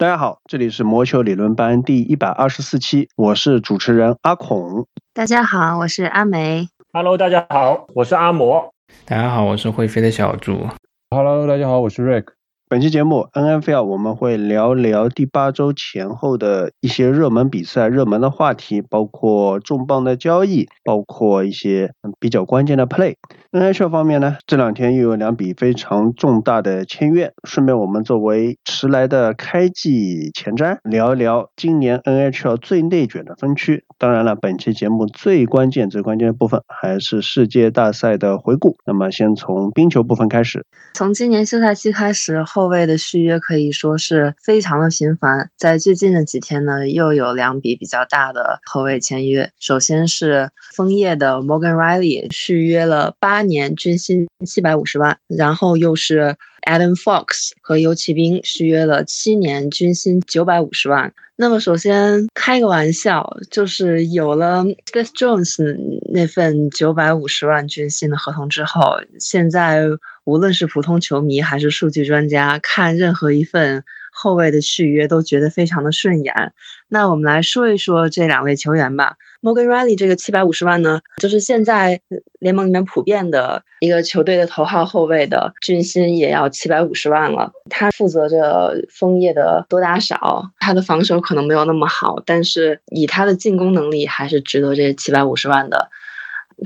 大家好，这里是魔球理论班第一百二十四期，我是主持人阿孔。大家好，我是阿梅。Hello，大家好，我是阿魔。大家好，我是会飞的小猪。Hello，大家好，我是 Rick。本期节目 NFL 我们会聊聊第八周前后的一些热门比赛、热门的话题，包括重磅的交易，包括一些比较关键的 play。NHL 方面呢，这两天又有两笔非常重大的签约，顺便我们作为迟来的开季前瞻，聊一聊今年 NHL 最内卷的分区。当然了，本期节目最关键、最关键的部分还是世界大赛的回顾。那么先从冰球部分开始，从今年休赛期开始。后后卫的续约可以说是非常的频繁，在最近的几天呢，又有两笔比较大的后卫签约。首先是枫叶的 Morgan Riley 续约了八年，均薪七百五十万，然后又是 Adam Fox 和游骑兵续约了七年，均薪九百五十万。那么首先开个玩笑，就是有了 Smith Jones 那份九百五十万均薪的合同之后，现在。无论是普通球迷还是数据专家，看任何一份后卫的续约都觉得非常的顺眼。那我们来说一说这两位球员吧。Morgan Riley 这个七百五十万呢，就是现在联盟里面普遍的一个球队的头号后卫的军薪也要七百五十万了。他负责着枫叶的多打少，他的防守可能没有那么好，但是以他的进攻能力还是值得这七百五十万的。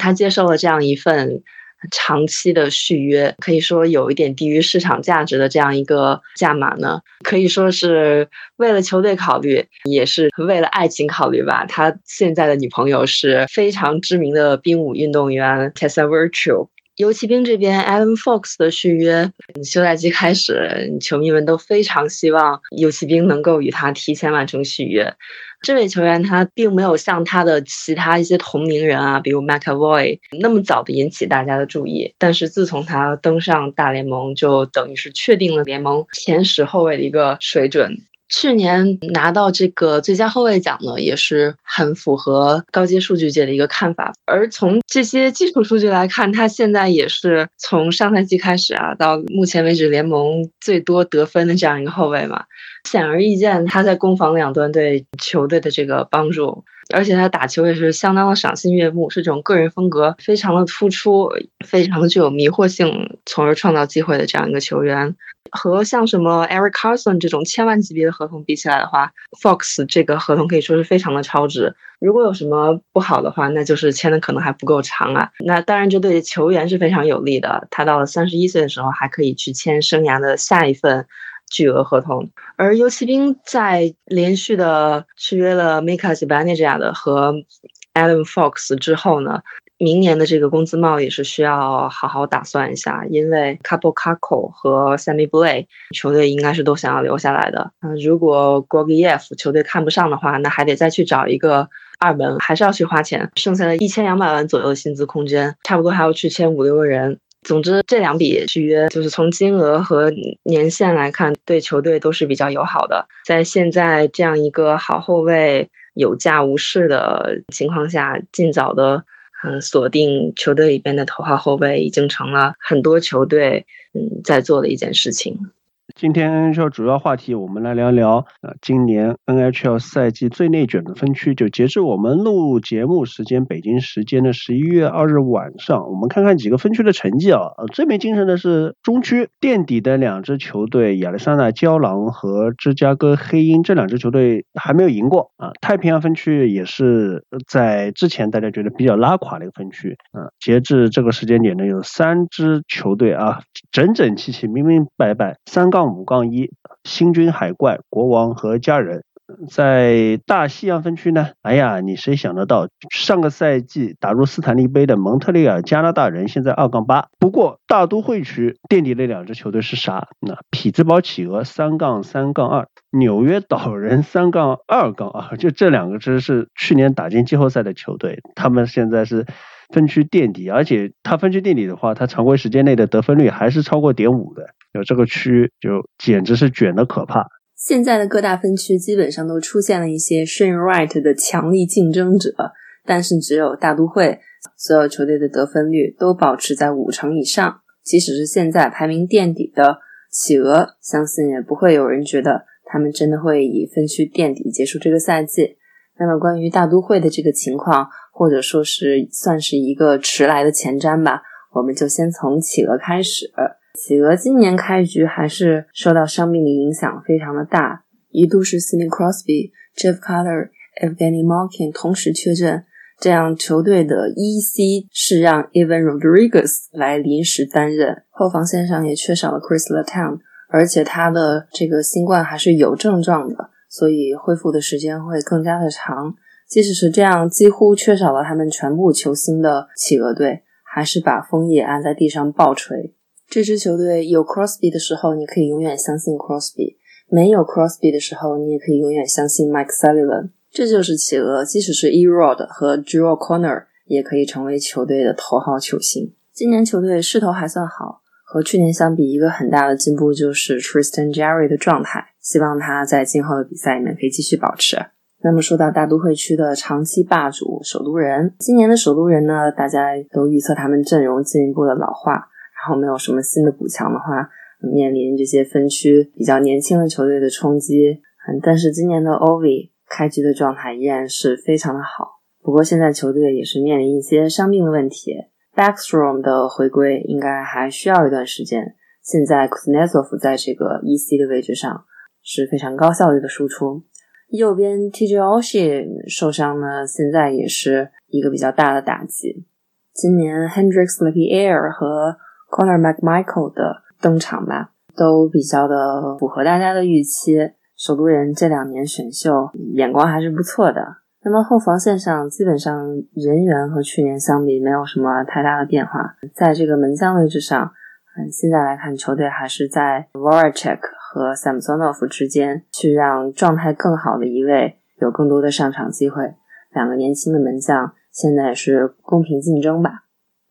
他接受了这样一份。长期的续约可以说有一点低于市场价值的这样一个价码呢，可以说是为了球队考虑，也是为了爱情考虑吧。他现在的女朋友是非常知名的冰舞运动员 Tessa Virtue。游骑兵这边 Adam Fox 的续约，休赛期开始，球迷们都非常希望游骑兵能够与他提前完成续约。这位球员他并没有像他的其他一些同龄人啊，比如 McAvoy 那么早的引起大家的注意，但是自从他登上大联盟，就等于是确定了联盟前十后卫的一个水准。去年拿到这个最佳后卫奖呢，也是很符合高阶数据界的一个看法。而从这些基础数据来看，他现在也是从上赛季开始啊，到目前为止联盟最多得分的这样一个后卫嘛。显而易见，他在攻防两端对球队的这个帮助，而且他打球也是相当的赏心悦目，是这种个人风格非常的突出，非常的具有迷惑性，从而创造机会的这样一个球员。和像什么 Eric Carson 这种千万级别的合同比起来的话，Fox 这个合同可以说是非常的超值。如果有什么不好的话，那就是签的可能还不够长啊。那当然，这对球员是非常有利的。他到了三十一岁的时候，还可以去签生涯的下一份。巨额合同，而游骑兵在连续的续约了 Mika Zibanejad 的和 Adam Fox 之后呢，明年的这个工资帽也是需要好好打算一下，因为 Couple Kako 和 Sammy Blay 球队应该是都想要留下来的。嗯，如果 g o g i e f 球队看不上的话，那还得再去找一个二门，还是要去花钱，剩下的一千两百万左右的薪资空间，差不多还要去签五六个人。总之，这两笔续约就是从金额和年限来看，对球队都是比较友好的。在现在这样一个好后卫有价无市的情况下，尽早的嗯锁定球队里边的头号后卫，已经成了很多球队嗯在做的一件事情。今天说主要话题，我们来聊聊呃，今年 NHL 赛季最内卷的分区。就截至我们录节目时间，北京时间的十一月二日晚上，我们看看几个分区的成绩啊。最没精神的是中区垫底的两支球队，亚历山大胶囊和芝加哥黑鹰这两支球队还没有赢过啊。太平洋分区也是在之前大家觉得比较拉垮的一个分区。啊，截至这个时间点呢，有三支球队啊，整整齐齐、明明白白三杠。杠五杠一，星军海怪、国王和家人，在大西洋分区呢？哎呀，你谁想得到，上个赛季打入斯坦利杯的蒙特利尔加拿大人，现在二杠八。不过大都会区垫底那两支球队是啥？那匹兹堡企鹅三杠三杠二，纽约岛人三杠二杠二，就这两个支是去年打进季后赛的球队，他们现在是分区垫底，而且他分区垫底的话，他常规时间内的得分率还是超过点五的。有这个区就简直是卷的可怕。现在的各大分区基本上都出现了一些 Shane Wright 的强力竞争者，但是只有大都会所有球队的得分率都保持在五成以上。即使是现在排名垫底的企鹅，相信也不会有人觉得他们真的会以分区垫底结束这个赛季。那么关于大都会的这个情况，或者说是算是一个迟来的前瞻吧，我们就先从企鹅开始。企鹅今年开局还是受到伤病的影响非常的大，一度是 Sidney Crosby、Jeff Carter、Evgeny Malkin 同时缺阵，这样球队的 EC 是让 Evan Rodriguez 来临时担任，后防线上也缺少了 Chris Letang，而且他的这个新冠还是有症状的。所以恢复的时间会更加的长。即使是这样，几乎缺少了他们全部球星的企鹅队，还是把枫叶按在地上暴锤。这支球队有 Crosby 的时候，你可以永远相信 Crosby；没有 Crosby 的时候，你也可以永远相信 Mike Sullivan。这就是企鹅，即使是 Erod 和 Drew Corner 也可以成为球队的头号球星。今年球队势头还算好。和去年相比，一个很大的进步就是 Tristan Jerry 的状态，希望他在今后的比赛里面可以继续保持。那么说到大都会区的长期霸主首都人，今年的首都人呢，大家都预测他们阵容进一步的老化，然后没有什么新的补强的话，面临这些分区比较年轻的球队的冲击。嗯，但是今年的 Ovi 开局的状态依然是非常的好，不过现在球队也是面临一些伤病的问题。Backstrom 的回归应该还需要一段时间。现在 Kuznetsov 在这个 EC 的位置上是非常高效率的输出。右边 TJ Oshie 受伤呢，现在也是一个比较大的打击。今年 Hendricks Lapierre 和 Connor McMichael 的登场吧，都比较的符合大家的预期。首都人这两年选秀眼光还是不错的。那么后防线上基本上人员和去年相比没有什么太大的变化，在这个门将位置上，嗯，现在来看球队还是在 Voracek 和 Samsonov 之间去让状态更好的一位有更多的上场机会。两个年轻的门将现在是公平竞争吧。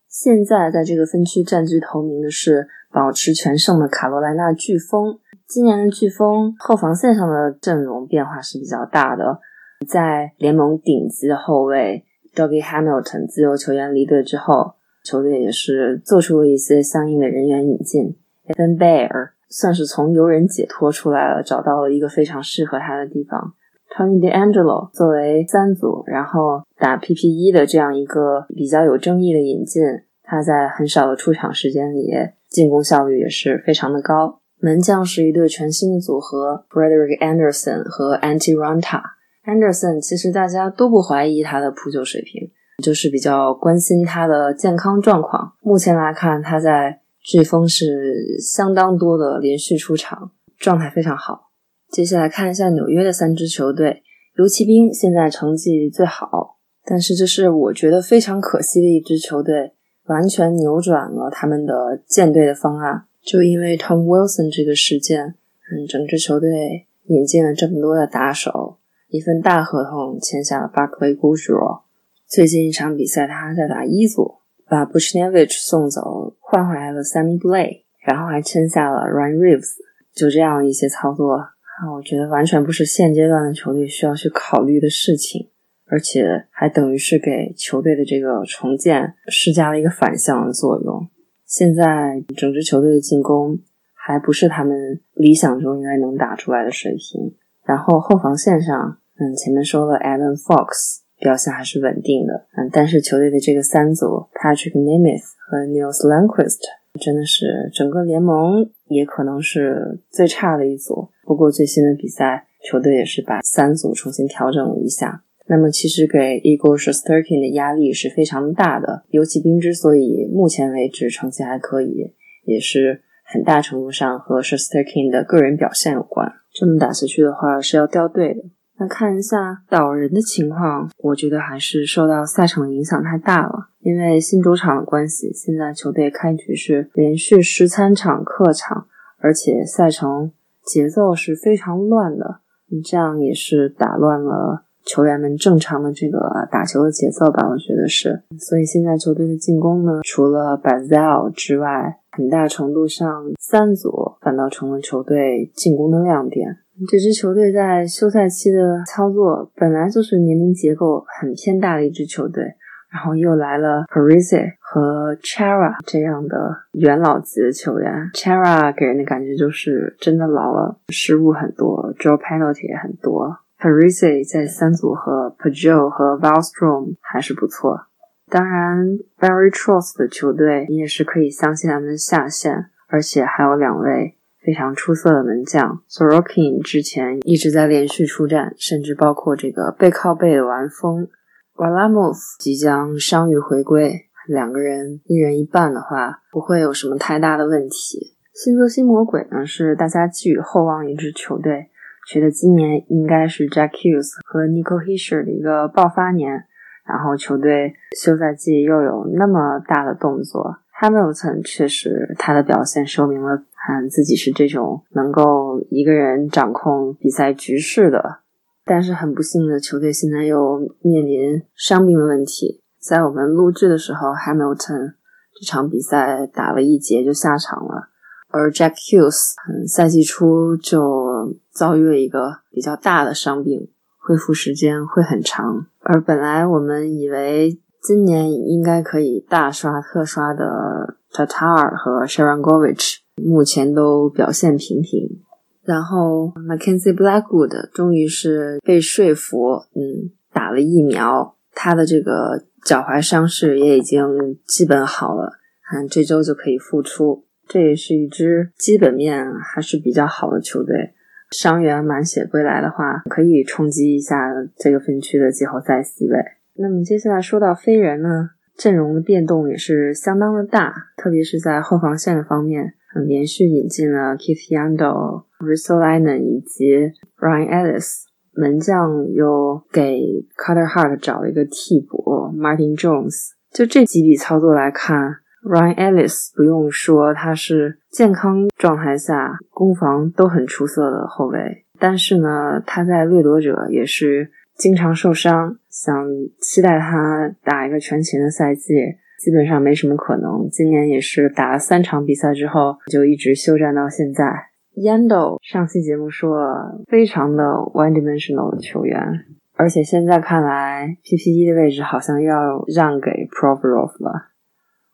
现在在这个分区占据头名的是保持全胜的卡罗莱纳飓风。今年的飓风后防线上的阵容变化是比较大的。在联盟顶级的后卫 Dougie Hamilton 自由球员离队之后，球队也是做出了一些相应的人员引进。Evan Bear 算是从游人解脱出来了，找到了一个非常适合他的地方。Tony DeAngelo 作为三组，然后打 PP 的这样一个比较有争议的引进，他在很少的出场时间里，进攻效率也是非常的高。门将是一对全新的组合，Frederick Anderson 和 Antiranta。Anderson 其实大家都不怀疑他的扑救水平，就是比较关心他的健康状况。目前来看，他在飓风是相当多的连续出场，状态非常好。接下来看一下纽约的三支球队，游骑兵现在成绩最好，但是这是我觉得非常可惜的一支球队，完全扭转了他们的建队的方案。就因为 Tom Wilson 这个事件，嗯，整支球队引进了这么多的打手。一份大合同签下了 Barkley g u j r o 最近一场比赛他还在打一组，把 Buchnevich 送走，换回来了 Sammy Blay，然后还签下了 Ryan Reeves。就这样一些操作，啊，我觉得完全不是现阶段的球队需要去考虑的事情，而且还等于是给球队的这个重建施加了一个反向的作用。现在整支球队的进攻还不是他们理想中应该能打出来的水平，然后后防线上。嗯，前面说了，Alan Fox 表现还是稳定的。嗯，但是球队的这个三组，Patrick Nemeth 和 Nils Lanquist 真的是整个联盟也可能是最差的一组。不过最新的比赛，球队也是把三组重新调整了一下。那么其实给 Igor Shesterkin 的压力是非常大的。尤其兵之所以目前为止成绩还可以，也是很大程度上和 Shesterkin 的个人表现有关。这么打下去的话，是要掉队的。那看一下导人的情况，我觉得还是受到赛程的影响太大了。因为新主场的关系，现在球队开局是连续十三场客场，而且赛程节奏是非常乱的，这样也是打乱了球员们正常的这个打球的节奏吧？我觉得是。所以现在球队的进攻呢，除了 Bazel 之外，很大程度上三组反倒成了球队进攻的亮点。这支球队在休赛期的操作本来就是年龄结构很偏大的一支球队，然后又来了 Parise 和 Chara 这样的元老级的球员。Chara 给人的感觉就是真的老了，失误很多，draw penalty 也很多。Parise 在三组和 Pajot 和 Valstrom 还是不错。当然，Barry Trotz 的球队你也是可以相信他们的下限，而且还有两位非常出色的门将。Sorokin 之前一直在连续出战，甚至包括这个背靠背的玩风。Walamov 即将伤愈回归，两个人一人一半的话，不会有什么太大的问题。新泽西魔鬼呢，是大家寄予厚望一支球队。觉得今年应该是 Jack Hughes 和 Nico Hischer 的一个爆发年，然后球队休赛季又有那么大的动作。Hamilton 确实他的表现说明了，嗯，自己是这种能够一个人掌控比赛局势的。但是很不幸的，球队现在又面临伤病的问题。在我们录制的时候，Hamilton 这场比赛打了一节就下场了。而 Jack Hughes，嗯，赛季初就遭遇了一个比较大的伤病，恢复时间会很长。而本来我们以为今年应该可以大刷特刷的 Tatar 和 Sharangovich，目前都表现平平。然后 Mackenzie Blackwood 终于是被说服，嗯，打了疫苗，他的这个脚踝伤势也已经基本好了，嗯，这周就可以复出。这也是一支基本面还是比较好的球队，伤员满血归来的话，可以冲击一下这个分区的季后赛席位。那么接下来说到飞人呢，阵容的变动也是相当的大，特别是在后防线的方面，连续引进了 Keith Yandel、Ristolainen 以及 Ryan Ellis，门将又给 Carter Hart 找了一个替补 Martin Jones。就这几笔操作来看。Ryan Ellis 不用说，他是健康状态下攻防都很出色的后卫。但是呢，他在掠夺者也是经常受伤，想期待他打一个全勤的赛季，基本上没什么可能。今年也是打了三场比赛之后，就一直休战到现在。Yando 上期节目说，非常的 one-dimensional 的球员，而且现在看来，PP 一的位置好像要让给 Provorov 了。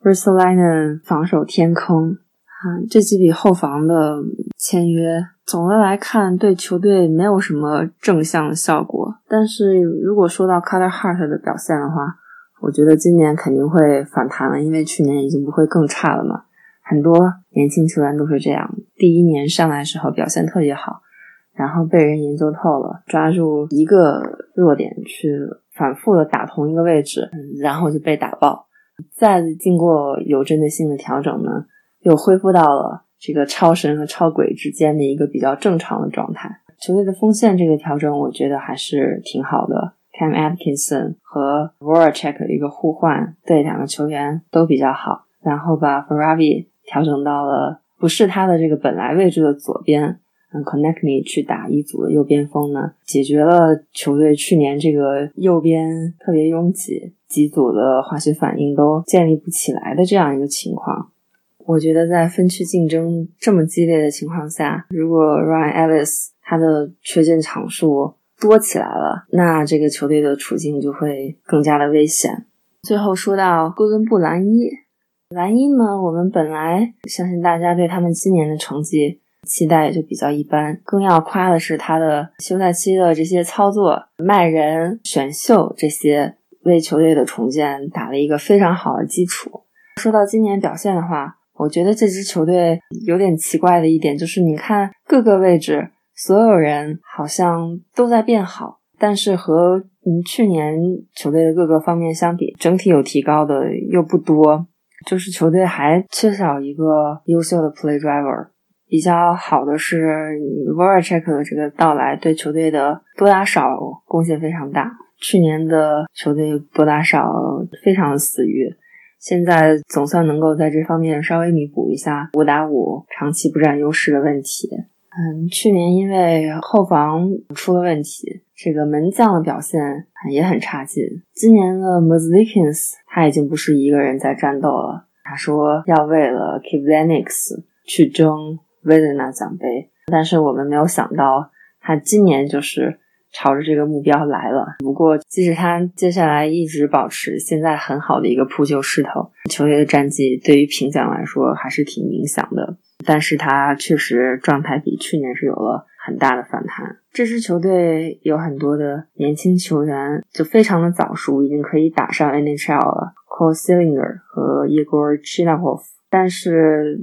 R i s Linen 防守天坑啊，这几笔后防的签约，总的来看对球队没有什么正向效果。但是如果说到 Carter Hart 的表现的话，我觉得今年肯定会反弹了，因为去年已经不会更差了嘛。很多年轻球员都是这样，第一年上来时候表现特别好，然后被人研究透了，抓住一个弱点去反复的打同一个位置，然后就被打爆。再经过有针对性的调整呢，又恢复到了这个超神和超鬼之间的一个比较正常的状态。球队的锋线这个调整，我觉得还是挺好的。Cam Atkinson 和 Voracek 的一个互换，对两个球员都比较好。然后把 Faravi 调整到了不是他的这个本来位置的左边。嗯，Connectly 去打一组的右边锋呢，解决了球队去年这个右边特别拥挤，几组的化学反应都建立不起来的这样一个情况。我觉得在分区竞争这么激烈的情况下，如果 Ryan Ellis 他的缺阵场数多起来了，那这个球队的处境就会更加的危险。最后说到哥伦布蓝衣，蓝衣呢，我们本来相信大家对他们今年的成绩。期待就比较一般，更要夸的是他的休赛期的这些操作、卖人、选秀这些，为球队的重建打了一个非常好的基础。说到今年表现的话，我觉得这支球队有点奇怪的一点就是，你看各个位置所有人好像都在变好，但是和嗯去年球队的各个方面相比，整体有提高的又不多，就是球队还缺少一个优秀的 play driver。比较好的是 Voracek 的这个到来，对球队的多打少贡献非常大。去年的球队多打少非常的死鱼，现在总算能够在这方面稍微弥补一下五打五长期不占优势的问题。嗯，去年因为后防出了问题，这个门将的表现也很差劲。今年的 Mozlikins 他已经不是一个人在战斗了，他说要为了 k i v l e n i x 去争。威廉纳奖杯，但是我们没有想到，他今年就是朝着这个目标来了。不过，即使他接下来一直保持现在很好的一个扑救势头，球队的战绩对于评奖来说还是挺影响的。但是他确实状态比去年是有了很大的反弹。这支球队有很多的年轻球员，就非常的早熟，已经可以打上 NHL 了，Cole Sillinger 和 Igor Chinakov，但是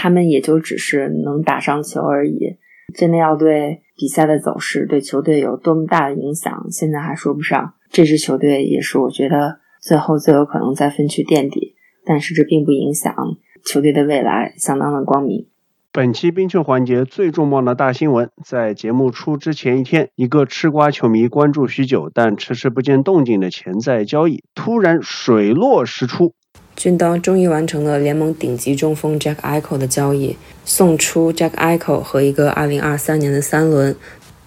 他们也就只是能打上球而已。真的要对比赛的走势、对球队有多么大的影响，现在还说不上。这支球队也是我觉得最后最有可能在分区垫底，但是这并不影响球队的未来相当的光明。本期冰球环节最重磅的大新闻，在节目出之前一天，一个吃瓜球迷关注许久但迟迟不见动静的潜在交易突然水落石出。军刀终于完成了联盟顶级中锋 Jack Eichel 的交易，送出 Jack Eichel 和一个2023年的三轮，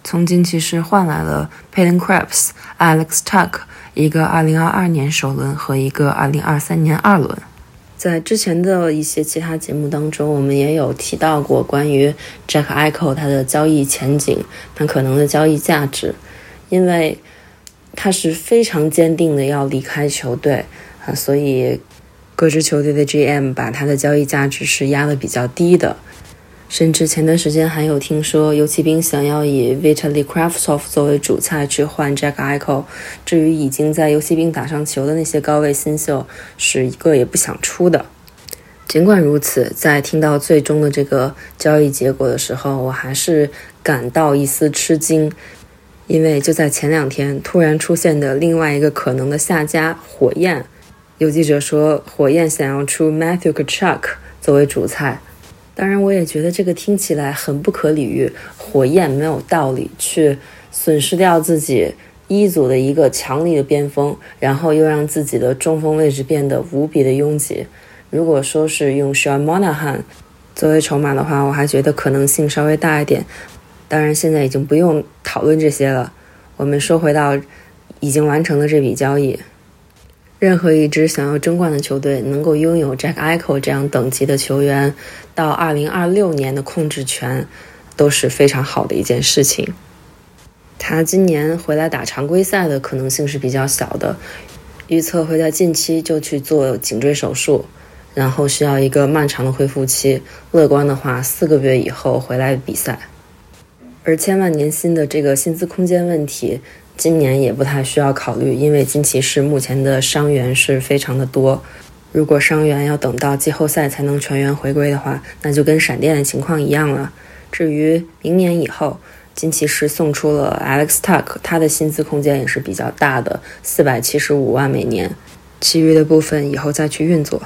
从金骑士换来了 Peyton Krebs、Alex Tuck 一个2022年首轮和一个2023年二轮。在之前的一些其他节目当中，我们也有提到过关于 Jack Eichel 他的交易前景，他可能的交易价值，因为他是非常坚定的要离开球队啊，所以。各支球队的 GM 把他的交易价值是压的比较低的，甚至前段时间还有听说游骑兵想要以 Vitaly Kravtsov 作为主菜去换 Jack Eichel。至于已经在游骑兵打上球的那些高位新秀，是一个也不想出的。尽管如此，在听到最终的这个交易结果的时候，我还是感到一丝吃惊，因为就在前两天突然出现的另外一个可能的下家火焰。有记者说，火焰想要出 Matthew Kachuk 作为主菜。当然，我也觉得这个听起来很不可理喻。火焰没有道理去损失掉自己一组的一个强力的边锋，然后又让自己的中锋位置变得无比的拥挤。如果说是用 Sean Monahan 作为筹码的话，我还觉得可能性稍微大一点。当然，现在已经不用讨论这些了。我们说回到已经完成的这笔交易。任何一支想要争冠的球队能够拥有 Jack Eichel 这样等级的球员，到二零二六年的控制权，都是非常好的一件事情。他今年回来打常规赛的可能性是比较小的，预测会在近期就去做颈椎手术，然后需要一个漫长的恢复期。乐观的话，四个月以后回来比赛。而千万年薪的这个薪资空间问题。今年也不太需要考虑，因为金骑士目前的伤员是非常的多。如果伤员要等到季后赛才能全员回归的话，那就跟闪电的情况一样了。至于明年以后，金骑士送出了 Alex Tuck，他的薪资空间也是比较大的，四百七十五万每年。其余的部分以后再去运作。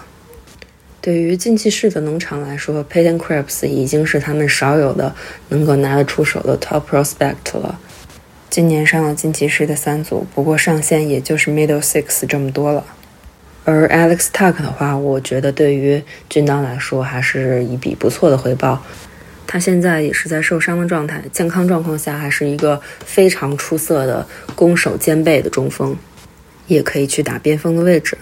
对于金骑士的农场来说，Payton Krebs 已经是他们少有的能够拿得出手的 Top Prospect 了。今年上了金骑士的三组，不过上限也就是 Middle Six 这么多了。而 Alex Tuck 的话，我觉得对于军刀来说还是一笔不错的回报。他现在也是在受伤的状态，健康状况下还是一个非常出色的攻守兼备的中锋，也可以去打边锋的位置。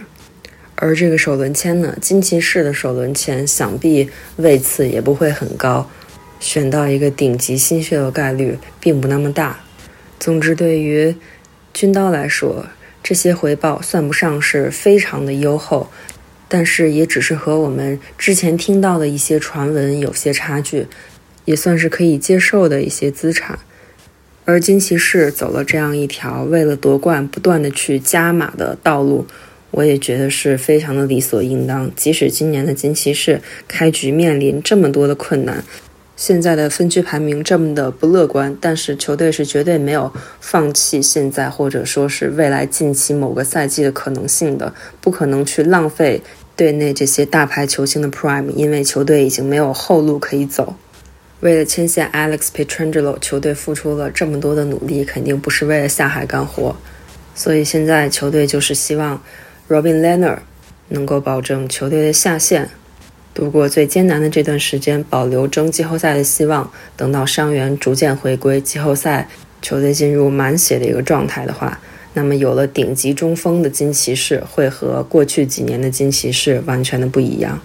而这个首轮签呢，金骑士的首轮签想必位次也不会很高，选到一个顶级新秀的概率并不那么大。总之，对于军刀来说，这些回报算不上是非常的优厚，但是也只是和我们之前听到的一些传闻有些差距，也算是可以接受的一些资产。而金骑士走了这样一条为了夺冠不断的去加码的道路，我也觉得是非常的理所应当。即使今年的金骑士开局面临这么多的困难。现在的分区排名这么的不乐观，但是球队是绝对没有放弃现在或者说是未来近期某个赛季的可能性的，不可能去浪费队内这些大牌球星的 prime，因为球队已经没有后路可以走。为了牵线 Alex Petrangelo，球队付出了这么多的努力，肯定不是为了下海干活，所以现在球队就是希望 Robin Lehner 能够保证球队的下线。度过最艰难的这段时间，保留争季后赛的希望。等到伤员逐渐回归，季后赛球队进入满血的一个状态的话，那么有了顶级中锋的金骑士，会和过去几年的金骑士完全的不一样。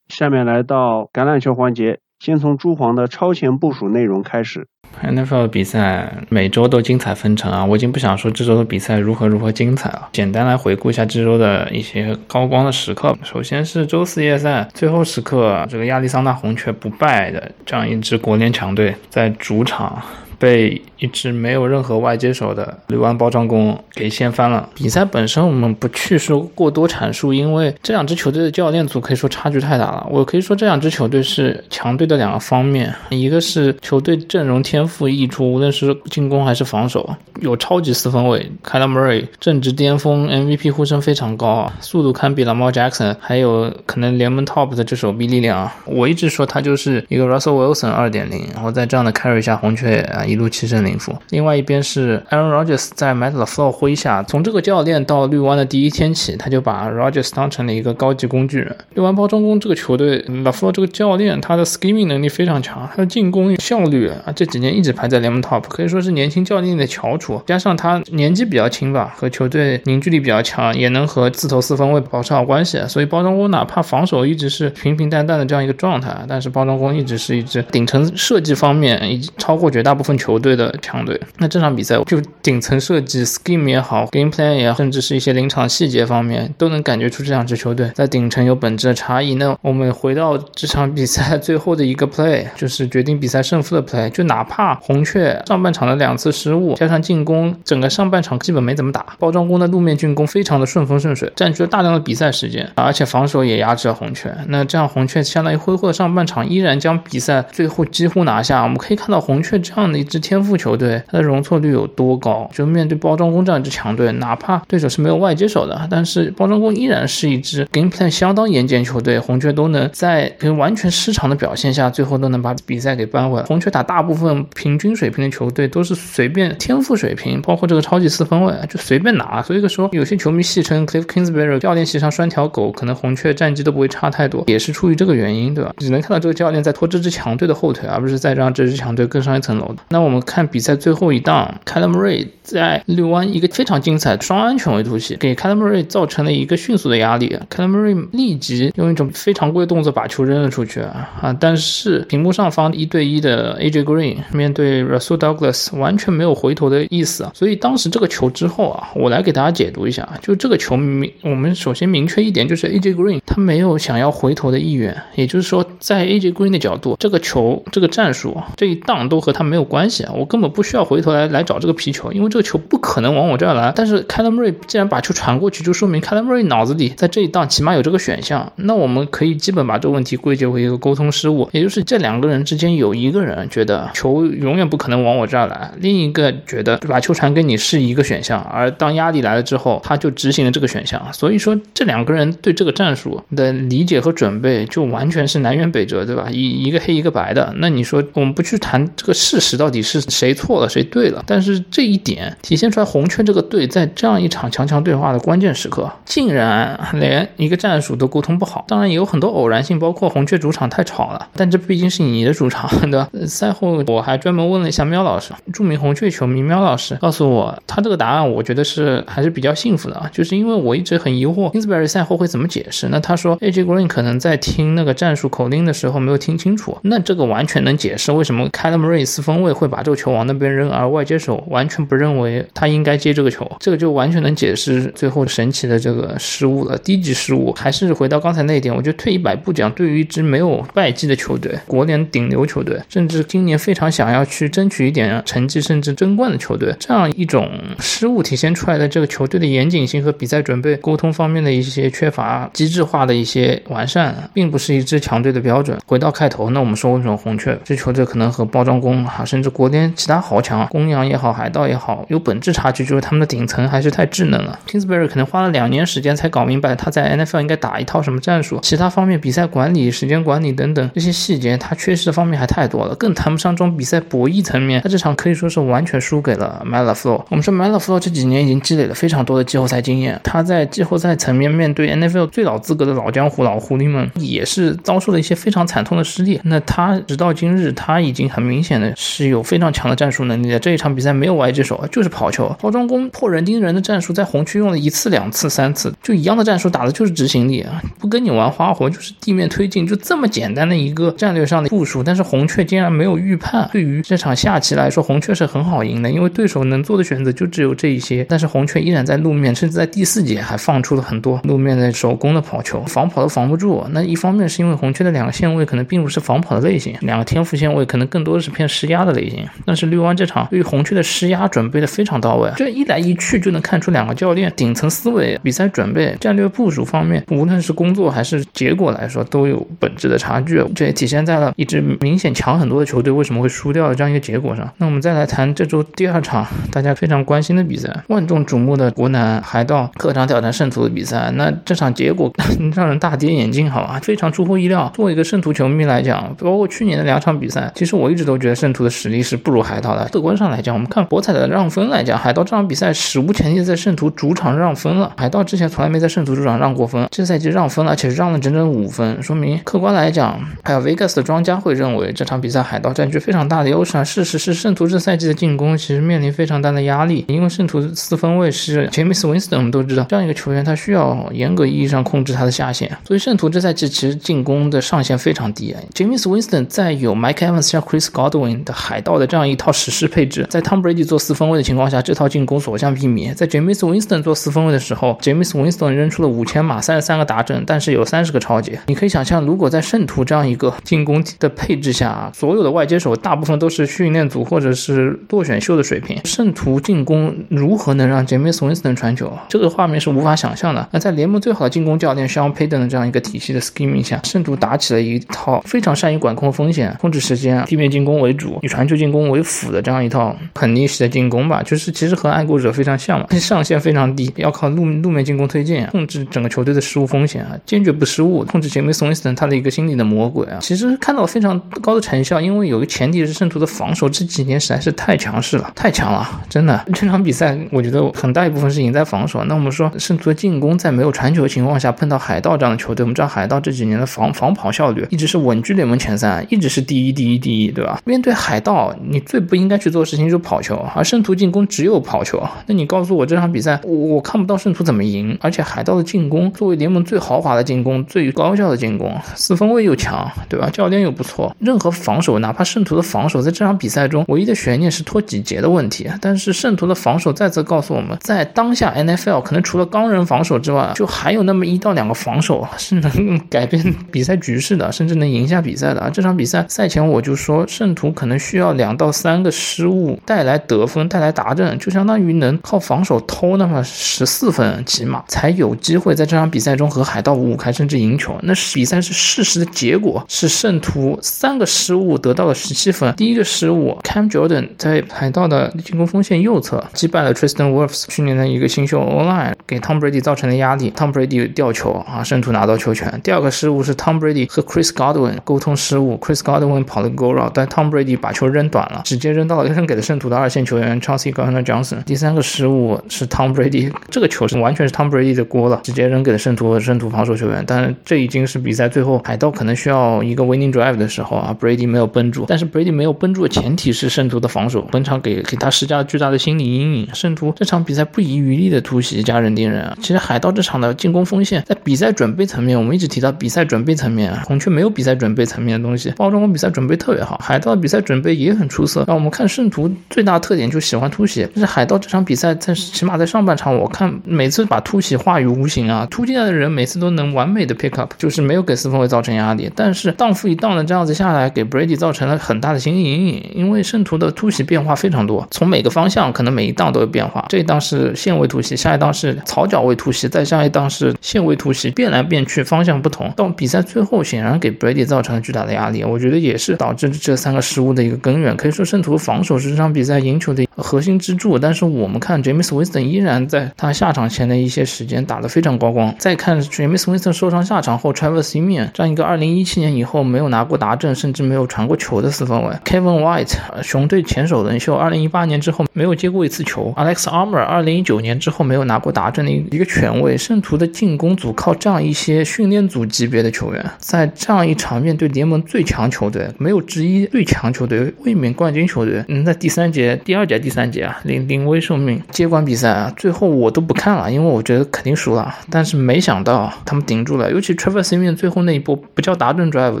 下面来到橄榄球环节，先从朱黄的超前部署内容开始。NFL 的比赛每周都精彩纷呈啊！我已经不想说这周的比赛如何如何精彩了。简单来回顾一下这周的一些高光的时刻。首先是周四夜赛最后时刻，这个亚利桑那红雀不败的这样一支国联强队在主场。被一支没有任何外接手的绿湾包装工给掀翻了。比赛本身我们不去说过多阐述，因为这两支球队的教练组可以说差距太大了。我可以说这两支球队是强队的两个方面，一个是球队阵容天赋溢出，无论是进攻还是防守，有超级四分卫 k y l Murray 正值巅峰，MVP 呼声非常高啊，速度堪比 Lamar Jackson，还有可能联盟 top 的这手臂力量啊。我一直说他就是一个 Russell Wilson 二点零，然后在这样的 carry 下，红雀啊。一路七胜零负。另外一边是 Aaron Rodgers 在 Matt LaFleur 麾下，从这个教练到绿湾的第一天起，他就把 Rodgers 当成了一个高级工具人。绿湾包装工这个球队，LaFleur 这个教练，他的 scheming 能力非常强，他的进攻效率啊，这几年一直排在联盟 top，可以说是年轻教练的翘楚。加上他年纪比较轻吧，和球队凝聚力比较强，也能和自投四分卫保持好关系。所以包装工哪怕防守一直是平平淡淡的这样一个状态，但是包装工一直是一支顶层设计方面已经超过绝大部分。球队的强队，那这场比赛就顶层设计、scheme 也好，game plan 也好，甚至是一些临场细节方面，都能感觉出这两支球队在顶层有本质的差异。那我们回到这场比赛最后的一个 play，就是决定比赛胜负的 play，就哪怕红雀上半场的两次失误，加上进攻，整个上半场基本没怎么打，包装工的路面进攻非常的顺风顺水，占据了大量的比赛时间，而且防守也压制了红雀。那这样红雀相当于挥霍了上半场，依然将比赛最后几乎拿下。我们可以看到红雀这样的一。支天赋球队，它的容错率有多高？就面对包装工这样一支强队，哪怕对手是没有外接手的，但是包装工依然是一支 game plan 相当严谨球队。红雀都能在完全失常的表现下，最后都能把比赛给扳回。红雀打大部分平均水平的球队，都是随便天赋水平，包括这个超级四分卫就随便拿。所以说，有些球迷戏称 Cliff Kingsbury 教练席上拴条狗，可能红雀战绩都不会差太多，也是出于这个原因，对吧？只能看到这个教练在拖这支强队的后腿，而不是在让这支强队更上一层楼的。那我们看比赛最后一档 c a l a m r y 在绿湾一个非常精彩双安全位突袭，给 c a l a m r y 造成了一个迅速的压力。c a l a m r y 立即用一种非常规动作把球扔了出去啊！但是屏幕上方一对一的 AJ Green 面对 Russell Douglas 完全没有回头的意思啊！所以当时这个球之后啊，我来给大家解读一下，就这个球明，我们首先明确一点，就是 AJ Green 他没有想要回头的意愿，也就是说，在 AJ Green 的角度，这个球这个战术这一档都和他没有关关系啊！我根本不需要回头来来找这个皮球，因为这个球不可能往我这儿来。但是 c a l a m Ray 既然把球传过去，就说明 c a l a m Ray 脑子里在这一档起码有这个选项。那我们可以基本把这个问题归结为一个沟通失误，也就是这两个人之间有一个人觉得球永远不可能往我这儿来，另一个觉得把球传给你是一个选项。而当压力来了之后，他就执行了这个选项。所以说这两个人对这个战术的理解和准备就完全是南辕北辙，对吧？一一个黑一个白的。那你说我们不去谈这个事实到底是谁错了？谁对了？但是这一点体现出来，红雀这个队在这样一场强强对话的关键时刻，竟然连一个战术都沟通不好。当然也有很多偶然性，包括红雀主场太吵了，但这毕竟是你的主场，对吧？赛后我还专门问了一下喵老师，著名红雀球迷喵老师告诉我，他这个答案我觉得是还是比较幸福的，就是因为我一直很疑惑 Kingsbury 赛后会怎么解释。那他说 AJ Green 可能在听那个战术口令的时候没有听清楚，那这个完全能解释为什么 c a l a m Ray 四分卫会把这个球往那边。扔，而外接手完全不认为他应该接这个球，这个就完全能解释最后神奇的这个失误了，低级失误。还是回到刚才那一点，我觉得退一百步讲，对于一支没有败绩的球队，国联顶流球队，甚至今年非常想要去争取一点成绩，甚至争冠的球队，这样一种失误体现出来的这个球队的严谨性和比赛准备沟通方面的一些缺乏机制化的一些完善，并不是一支强队的标准。回到开头，那我们说为什么红雀这球队可能和包装工啊，甚至国联其他豪。强公羊也好，海盗也好，有本质差距，就是他们的顶层还是太稚嫩了。Kingsbury 可能花了两年时间才搞明白他在 NFL 应该打一套什么战术，其他方面比赛管理、时间管理等等这些细节，他缺失的方面还太多了，更谈不上这种比赛博弈层面。他这场可以说是完全输给了 Melaflo 我们说 Melaflo 这几年已经积累了非常多的季后赛经验，他在季后赛层面面对 NFL 最老资格的老江湖、老狐狸们，也是遭受了一些非常惨痛的失利。那他直到今日，他已经很明显的是有非常强的战术能力的。这一场比赛没有外接手，就是跑球。包装工破人盯人的战术在红区用了一次、两次、三次，就一样的战术打的就是执行力啊，不跟你玩花活，就是地面推进，就这么简单的一个战略上的部署。但是红雀竟然没有预判，对于这场下棋来说，红雀是很好赢的，因为对手能做的选择就只有这一些。但是红雀依然在路面，甚至在第四节还放出了很多路面的手工的跑球，防跑都防不住。那一方面是因为红雀的两个线位可能并不是防跑的类型，两个天赋线位可能更多的是偏施压的类型。但是绿湾这场对于红雀的施压准备的非常到位，这一来一去就能看出两个教练顶层思维、比赛准备、战略部署方面，无论是工作还是结果来说，都有本质的差距。这也体现在了一支明显强很多的球队为什么会输掉的这样一个结果上。那我们再来谈这周第二场大家非常关心的比赛，万众瞩目的国南海盗客场挑战圣徒的比赛。那这场结果 让人大跌眼镜，好吧？非常出乎意料。作为一个圣徒球迷来讲，包括去年的两场比赛，其实我一直都觉得圣徒的实力是不如海盗的。客观上来讲，我们看博彩的让分来讲，海盗这场比赛史无前例在圣徒主场让分了。海盗之前从来没在圣徒主场让过分，这赛季让分了，而且让了整整五分，说明客观来讲，还有 Vegas 的庄家会认为这场比赛海盗占据非常大的优势啊。事实是，圣徒这赛季的进攻其实面临非常大的压力，因为圣徒四分卫是 James Winston，我们都知道这样一个球员，他需要严格意义上控制他的下限，所以圣徒这赛季其实进攻的上限非常低。James Winston 在有 Mike Evans 像 Chris Godwin 的海到的这样一套史诗配置，在 Tom Brady 做四分卫的情况下，这套进攻所向披靡。在 James Winston 做四分卫的时候，James Winston 扔出了五千码、三十三个达阵，但是有三十个超节。你可以想象，如果在圣徒这样一个进攻的配置下，所有的外接手大部分都是训练组或者是落选秀的水平，圣徒进攻如何能让 James Winston 传球？这个画面是无法想象的。那在联盟最好的进攻教练 Sean Payton 的这样一个体系的 scheming 下，圣徒打起了一套非常善于管控风险、控制时间、地面进攻为主、以传球进攻为辅的这样一套很逆势的进攻吧。就是其实和爱国者非常像嘛，上限非常低，要靠路路面进攻推进，控制整个球队的失误风险啊，坚决不失误，控制 James Winston 他的一个心理的魔鬼啊。其实看到非常高的成效，因为有个前提是圣徒的防守这几年实在是太强势了，太强了，真的。这场比赛我觉得很大一部分是赢在防守。那我们说圣徒的进攻在没有传球的情况下碰到海盗这样的球队，我们知道海盗这几年的防防跑效率一直是稳居联盟前三，一直是第一第一第一，对吧？面对海盗，你最不应该去做的事情就是跑球，而圣徒进攻只有跑球。那你告诉我这场比赛，我我看不到圣徒怎么赢，而且海盗的进攻作为联盟最豪华的进攻、最高效的进攻，四分卫又强，对吧？教练又不错，任何防守，哪怕圣徒的防守在这场比赛中唯一的悬念是拖几节的问题，但是圣徒的防守再次告诉我们，在当下 NFL 可能除了钢人防守之外，就还有那么一到两个防守是能改变比赛局势的，甚至能赢下比赛的。这场比赛赛前我就说，圣徒可能需要两到三个失误带来得分，带来达阵，就相当于能靠防守偷那么十四分起码，才有机会在这场比赛中和海盗五五开，甚至赢球。那比赛是事实的结果是圣徒三个失误得到了十七分。第一个失误，Cam Jordan 在海盗的进攻锋线右侧击败了 Tristan Wirfs 去年的一个新秀 Online，给 Tom Brady 造成了压力，Tom Brady 掉球啊，圣徒拿到球权。第二个失误是 Tom Brady 和 Chris Godwin 沟通失误，Chris Godwin 跑了 Goro，但 Tom Brady 把球扔短了，直接扔到了扔给了圣徒的二线球员 Chauncey Gardner Johnson。第三个失误是 Tom Brady 这个球是完全是 Tom Brady 的锅了，直接扔给了圣徒圣徒防守球员。但是这已经是比赛最后海盗可能需要一个 winning drive 的时候啊，Brady 没有绷住。但是 Brady 没有绷住的前提是圣徒的防守，本场给给他施加了巨大的心理阴影。圣徒这场比赛不遗余力的突袭加人盯人啊。其实海盗这场的进攻锋线在比赛准备层面，我们一直提到比赛准备层面，啊，孔雀没有比赛准备层面的东西。包装工比赛准备特别好，海盗比赛准备也也很出色。那我们看圣徒最大特点就喜欢突袭，但是海盗这场比赛在起码在上半场，我看每次把突袭化于无形啊，突进来的人每次都能完美的 pick up，就是没有给四分卫造成压力。但是荡负一荡的这样子下来，给 Brady 造成了很大的心理阴影，因为圣徒的突袭变化非常多，从每个方向可能每一档都有变化。这一档是线位突袭，下一档是草脚位突袭，再下一档是线位突袭，变来变去，方向不同。到比赛最后，显然给 Brady 造成了巨大的压力。我觉得也是导致这三个失误的一个根源。可以说，圣徒防守是这场比赛赢球的核心支柱。但是我们看 James Winston 依然在他下场前的一些时间打得非常高光。再看 James Winston 受伤下场后，Travis Simeon 这样一个2017年以后没有拿过达阵，甚至没有传过球的四分卫，Kevin White 熊队前首轮秀，2018年之后没有接过一次球，Alex Armour 2019年之后没有拿过达阵的一个权威。圣徒的进攻组靠这样一些训练组级别的球员，在这样一场面对联盟最强球队，没有之一最强球队卫冕冠军球队能在第三节、第二节、第三节啊临临危受命接管比赛啊，最后我都不看了，因为我觉得肯定输了。但是没想到他们顶住了，尤其 Travis Simeon 最后那一波不叫达顿 drive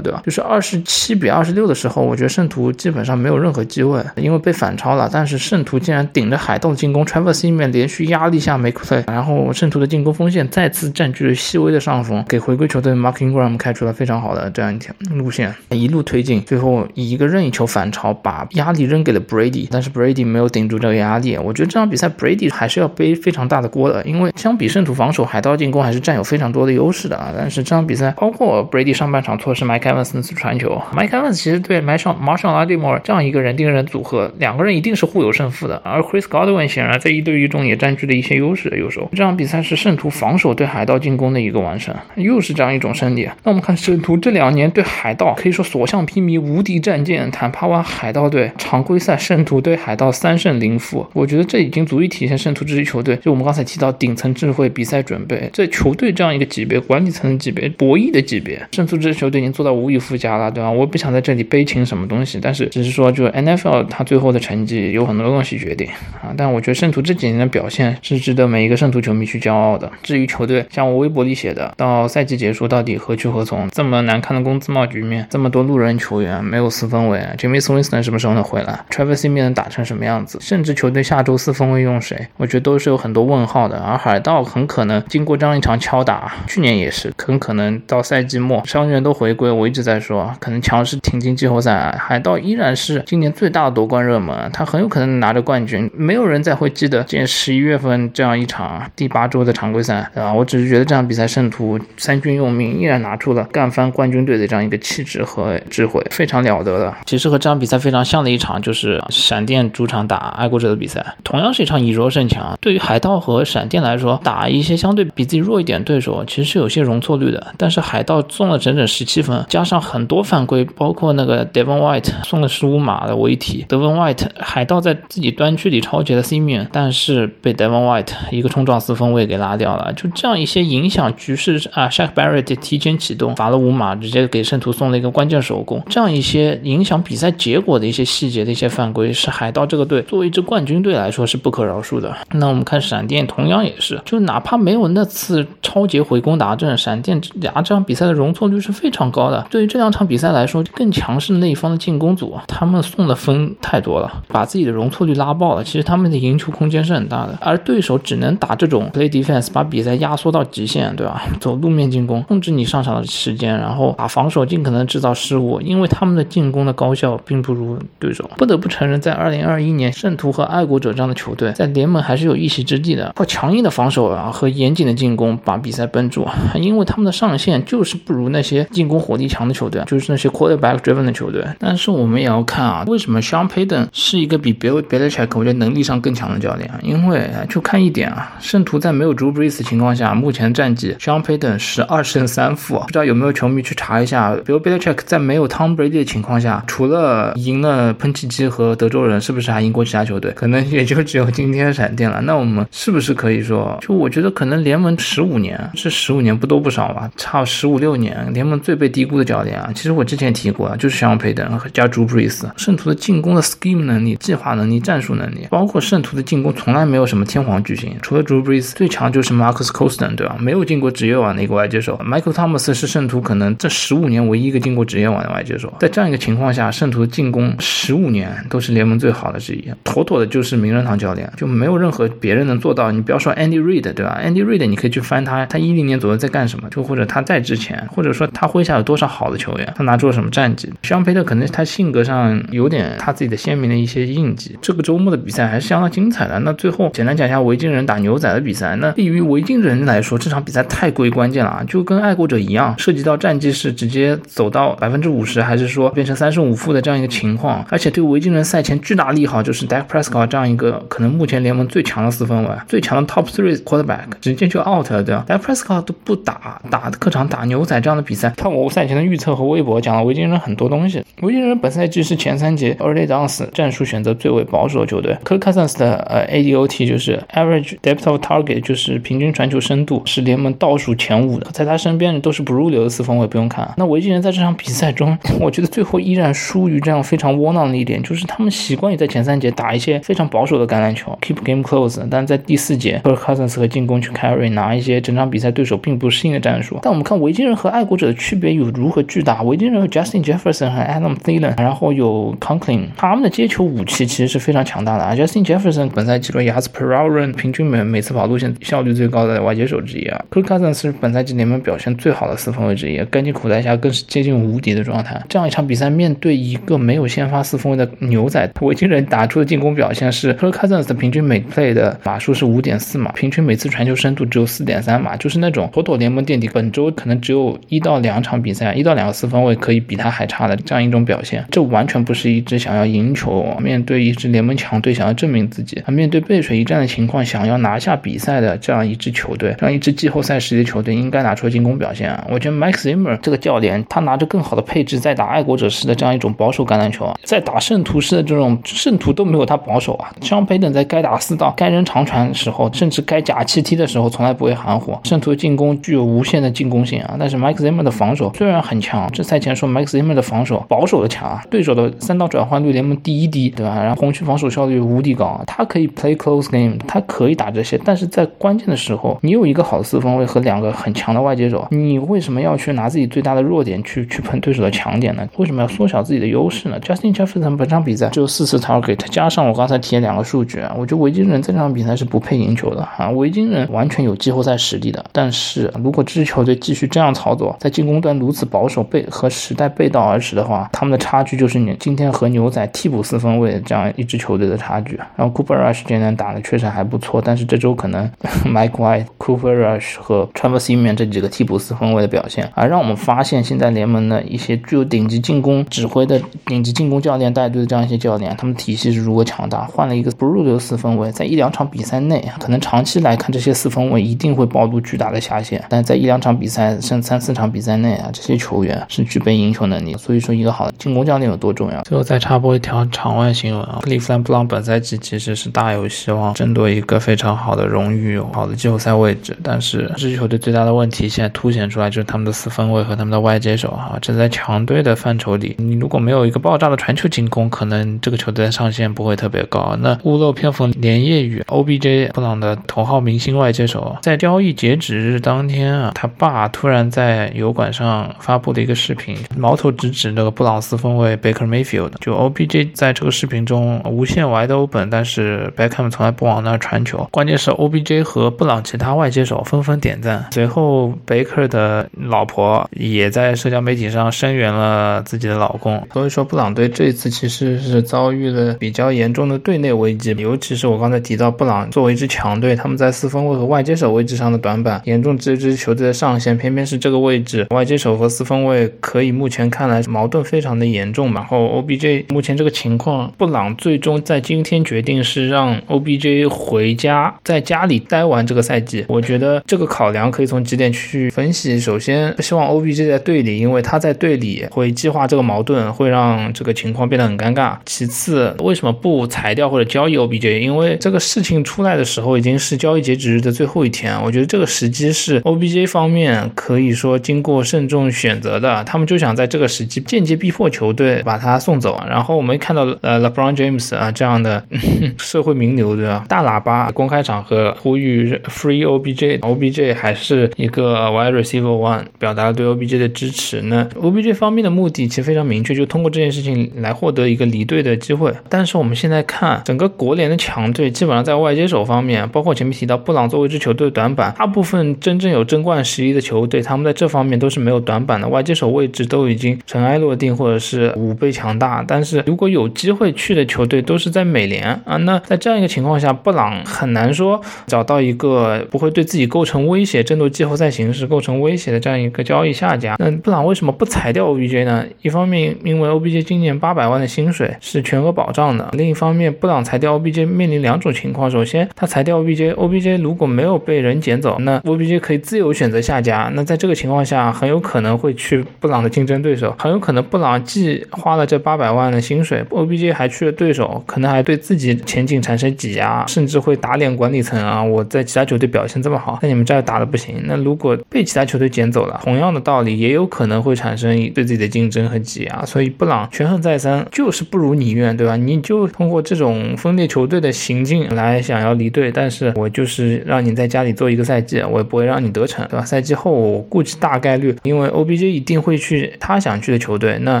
对吧？就是二十七比二十六的时候，我觉得圣徒基本上没有任何机会，因为被反超了。但是圣徒竟然顶着海盗的进攻，Travis Simeon 连续压力下没 play，然后圣徒的进攻锋线再次占据了细微的上风，给回归球队 Mark Ingram 开出了非常好的这样一条路线，一路推进，最后以一个任意球反超，把压力扔给了 Brady，但是 Brady 没有顶住这个压力。我觉得这场比赛 Brady 还是要背非常大的锅的，因为相比圣徒防守，海盗进攻还是占有非常多的优势的啊。但是这场比赛，包括 Brady 上半场错失 Mike Evans 那次传球，Mike Evans 其实对 Marshall Marshall a d m o r e 这样一个人盯人组合，两个人一定是互有胜负的。而 Chris Godwin 显然在一对一中也占据了一些优势。有时候这场比赛是圣徒防守对海盗进攻的一个完胜，又是这样一种胜利。那我们看圣徒这两年对海盗可以说所向披靡，无敌战舰坦帕湾海海盗队常规赛圣徒对海盗三胜零负，我觉得这已经足以体现圣徒这支球队。就我们刚才提到顶层智慧、比赛准备，在球队这样一个级别、管理层的级别、博弈的级别，圣徒这支球队已经做到无以复加了，对吧？我不想在这里悲情什么东西，但是只是说，就 NFL 它最后的成绩有很多东西决定啊。但我觉得圣徒这几年的表现是值得每一个圣徒球迷去骄傲的。至于球队，像我微博里写的，到赛季结束到底何去何从？这么难看的工资帽局面，这么多路人球员，没有四分卫，Jimmy 但什么时候能回来？Travis Simeon 能打成什么样子？甚至球队下周四分卫用谁？我觉得都是有很多问号的。而海盗很可能经过这样一场敲打，去年也是，很可能到赛季末伤员都回归，我一直在说，可能强势挺进季后赛。海盗依然是今年最大的夺冠热门，他很有可能拿着冠军。没有人再会记得今年十一月份这样一场第八周的常规赛，对吧？我只是觉得这场比赛圣徒三军用命，依然拿出了干翻冠军队的这样一个气质和智慧，非常了得的。其实和这场比赛非常像的一场就是闪电主场打爱国者的比赛，同样是一场以弱胜强。对于海盗和闪电来说，打一些相对比自己弱一点对手，其实是有些容错率的。但是海盗送了整整十七分，加上很多犯规，包括那个 Devon White 送了十五码的违体。Devon White 海盗在自己端区里超截了 C 面，但是被 Devon White 一个冲撞四分卫给拉掉了。就这样一些影响局势啊，Shaq Barrett 提前启动罚了五码，直接给圣徒送了一个关键手攻。这样一些影响比赛结果的一些细节的一些犯规，是海盗这个队作为一支冠军队来说是不可饶恕的。那我们看闪电，同样也是，就哪怕没有那次超级回攻达阵，闪电俩这场比赛的容错率是非常高的。对于这两场比赛来说，更强势的那一方的进攻组，他们送的分太多了，把自己的容错率拉爆了。其实他们的赢球空间是很大的，而对手只能打这种 play defense，把比赛压缩到极限，对吧？走路面进攻，控制你上场的时间，然后把防守尽可能制造失误，因为他们的进攻的高效并不如对手。不得不承认，在2021年，圣徒和爱国者这样的球队在联盟还是有一席之地的。靠强硬的防守啊和严谨的进攻把比赛绷住，因为他们的上限就是不如那些进攻火力强的球队，就是那些 quarterback driven 的球队。但是我们也要看啊，为什么 Sean Payton 是一个比 Bill Belichick 我觉得能力上更强的教练？因为就看一点啊，圣徒在没有 Drew Brees 情况下，目前战绩 Sean Payton 是二胜三负。不知道有没有球迷去查一下，Bill Belichick 在没有 Tom Brady 的情况下，除了赢赢了喷气机和德州人，是不是还赢过其他球队？可能也就只有今天闪电了。那我们是不是可以说，就我觉得可能联盟十五年，这十五年不多不少吧？差十五六年，联盟最被低估的教练啊。其实我之前提过啊，就是像佩登和加 Drew Brees。圣徒的进攻的 scheme 能力、计划能力、战术能力，包括圣徒的进攻从来没有什么天皇巨星，除了 Drew Brees 最强就是 Marcus Colston，对吧？没有进过职业网的一个外接手。Michael Thomas 是圣徒可能这十五年唯一一个进过职业网的外接手。在这样一个情况下，圣徒的进攻十五年都是联盟最好的之一，妥妥的就是名人堂教练，就没有任何别人能做到。你不要说 Andy Reid，对吧？Andy Reid 你可以去翻他，他一零年左右在干什么？就或者他在之前，或者说他麾下有多少好的球员，他拿出了什么战绩？肖佩特可能他性格上有点他自己的鲜明的一些印记。这个周末的比赛还是相当精彩的。那最后简单讲一下维京人打牛仔的比赛。那对于维京人来说，这场比赛太过于关键了啊，就跟爱国者一样，涉及到战绩是直接走到百分之五十，还是说变成三胜五负的这样一个情情况。而且对维京人赛前巨大利好就是 Dak Prescott 这样一个可能目前联盟最强的四分卫，最强的 Top Three Quarterback 直接就 out 了，对吧？Dak Prescott 都不打，打客场打牛仔这样的比赛。看我赛前的预测和微博讲了维京人很多东西。维京人本赛季是前三节 early downs 战术选择最为保守的球队。Kirk Cousins 的呃 ADOT 就是 Average Depth of Target 就是平均传球深度是联盟倒数前五的，在他身边都是不入流的四分卫，不用看。那维京人在这场比赛中，我觉得最后依然输于这样非常窝囊的一点，就是他们习惯于在前三节打一些非常保守的橄榄球，keep game close。但在第四节，Kirk Cousins 和进攻去 carry 拿一些整场比赛对手并不适应的战术。但我们看维京人和爱国者的区别有如何巨大？维京人有 Justin Jefferson 和 Adam Thielen，然后有 Conklin，他们的接球武器其实是非常强大的啊。Justin Jefferson 本赛季的 yards per run 平均每每次跑路线效率最高的外接手之一啊。Kirk Cousins 是本赛季联盟表现最好的四分卫之一，干进口袋下更是接近无敌的状态。这样一场比赛，面对一个没有先发四分卫的牛仔，维京人打出的进攻表现是 Kirk Cousins 的平均每 play 的码数是五点四码，平均每次传球深度只有四点三码，就是那种妥妥联盟垫底。本周可能只有一到两场比赛，一到两个四分卫可以比他还差的这样一种表现。这完全不是一支想要赢球、面对一支联盟强队想要证明自己、面对背水一战的情况想要拿下比赛的这样一支球队，这样一支季后赛实力球队应该拿出进攻表现啊！我觉得 Mike Zimmer 这个教练，他拿着更好的配置在打爱国者式的这样一种保守橄榄球啊，在打圣徒式的这种圣徒都没有他保守啊。像佩顿在该打四道、该扔长传的时候，甚至该假气踢的时候，从来不会含糊。圣徒的进攻具有无限的进攻性啊，但是 Mike Zimmer 的防守虽然很强，这赛前说 Mike Zimmer 的防守保守的强啊，对手的三道转换率联盟第一低，对吧？然后红区防守效率无敌高啊，他可以 play close game，他可以打这些，但是在关键的时候，你有一个好的四分卫和两个很强的外接手，你为什么要去拿自己最大的弱点去去碰对手的强点呢？为什么要缩小自己的优势呢？Justin Jefferson 本场比赛只有四次 target，加上我刚才提的两个数据啊，我觉得维京人这场比赛是不配赢球的啊，维京人完全有季后赛实力的，但是如果这支球队继续这样操作，在进攻端如此保守背和时代背道而驰的话，他们的差距就是你今天和牛仔替补四分卫这样一支球队的差距。然后 Cooper Rush 今天打的确实还不错，但是这周可能 Mike White、Cooper Rush 和 Travis Etienne 这几个替补四分卫的表现，而让我们发现现在联盟的一些具有顶级进攻指挥的顶级进攻教练带队的这样一些教练，他们体系是如何强大。换了一个不入流四分卫，在一两场比赛内，可能长期来看这些四分卫一定会暴露巨大的下限，但在一两场比赛甚至三四场比赛内啊，这些球员是具备赢球能力。所以说，一个好的进攻教练有多重要。最后再插播一条场外新闻啊，克利夫兰布朗本赛季其实是大有希望争夺一个非常好的荣誉、好的季后赛位置，但是这支球队最大的问题现在凸显出来就是他们的四分卫和他们的外接手啊，这在强队的范畴里，你如果没有一个爆炸大的传球进攻，可能这个球队的上限不会特别高。那屋漏偏逢连夜雨，OBJ 布朗的头号明星外接手，在交易截止日当天啊，他爸突然在油管上发布了一个视频，矛头直指那个布朗斯分卫 Baker Mayfield，就 OBJ 在这个视频中无限 wide open，但是 Beckham 从来不往那儿传球，关键是 OBJ 和布朗其他外接手纷纷点赞。随后 Baker 的老婆也在社交媒体上声援了自己的老公，所以说布朗队这次其实是遭遇了比较严重的队内危机，尤其是我刚才提到布朗作为一支强队，他们在四分卫和外接手位置上的短板，严重这支球队的上限，偏偏是这个位置外接手和四分卫可以目前看来矛盾非常的严重然后 OBJ 目前这个情况，布朗最终在今天决定是让 OBJ 回家，在家里待完这个赛季。我觉得这个考量可以从几点去分析。首先，希望 OBJ 在队里，因为他在队里会激化这个矛盾，会让这个情况变得很尴尬。其次，为什么不裁掉或者交易 OBJ？因为这个事情出来的时候已经是交易截止日的最后一天，我觉得这个时机是 OBJ 方面可以说经过慎重选择的，他们就想在这个时机间接逼迫球队把他送走。然后我们看到呃 LeBron James 啊这样的 社会名流对吧？大喇叭公开场合呼吁 Free OBJ，OBJ 还是一个 Wide Receiver One，表达了对 OBJ 的支持。那 OBJ 方面的目的其实非常明确，就通过这件事情来获得一个离队的机会。但是我们现在看整个国联的强队，基本上在外接手方面，包括前面提到布朗作为一支球队的短板，大部分真正有争冠实力的球队，他们在这方面都是没有短板的，外接手位置都已经尘埃落定，或者是五倍强大。但是如果有机会去的球队都是在美联啊，那在这样一个情况下，布朗很难说找到一个不会对自己构成威胁、争夺季后赛形势构成威胁的这样一个交易下家。那布朗为什么不裁掉 OBJ 呢？一方面，因为 OBJ 今年八百万的薪水是全额保障的；另一方面，布朗裁掉 OBJ 面临两种情况：首先，他裁掉 OBJ，OBJ 如果没有被人捡走，那 OBJ 可以自由选择下家。那在这个情况下，很有可能会去布朗的竞争对手，很有可能布朗既花了这八百万的薪水，OBJ 还去了对手，可能还对自己前景产生挤压，甚至会打脸管理层啊！我在其他球队表现这么好，在你们这儿打的不行。那如果被其他球队捡走了，同样的道理也有可能会产生对自己的竞争和挤压。所以布朗权衡再三，就是不如你愿，对吧？你就通过这种分裂球队的行径来想要离队，但是我就是让你在家里做一个赛季，我也不会让你得逞，对吧？赛季后我估计大概率，因为 OBJ 一定会去他想去的球队，那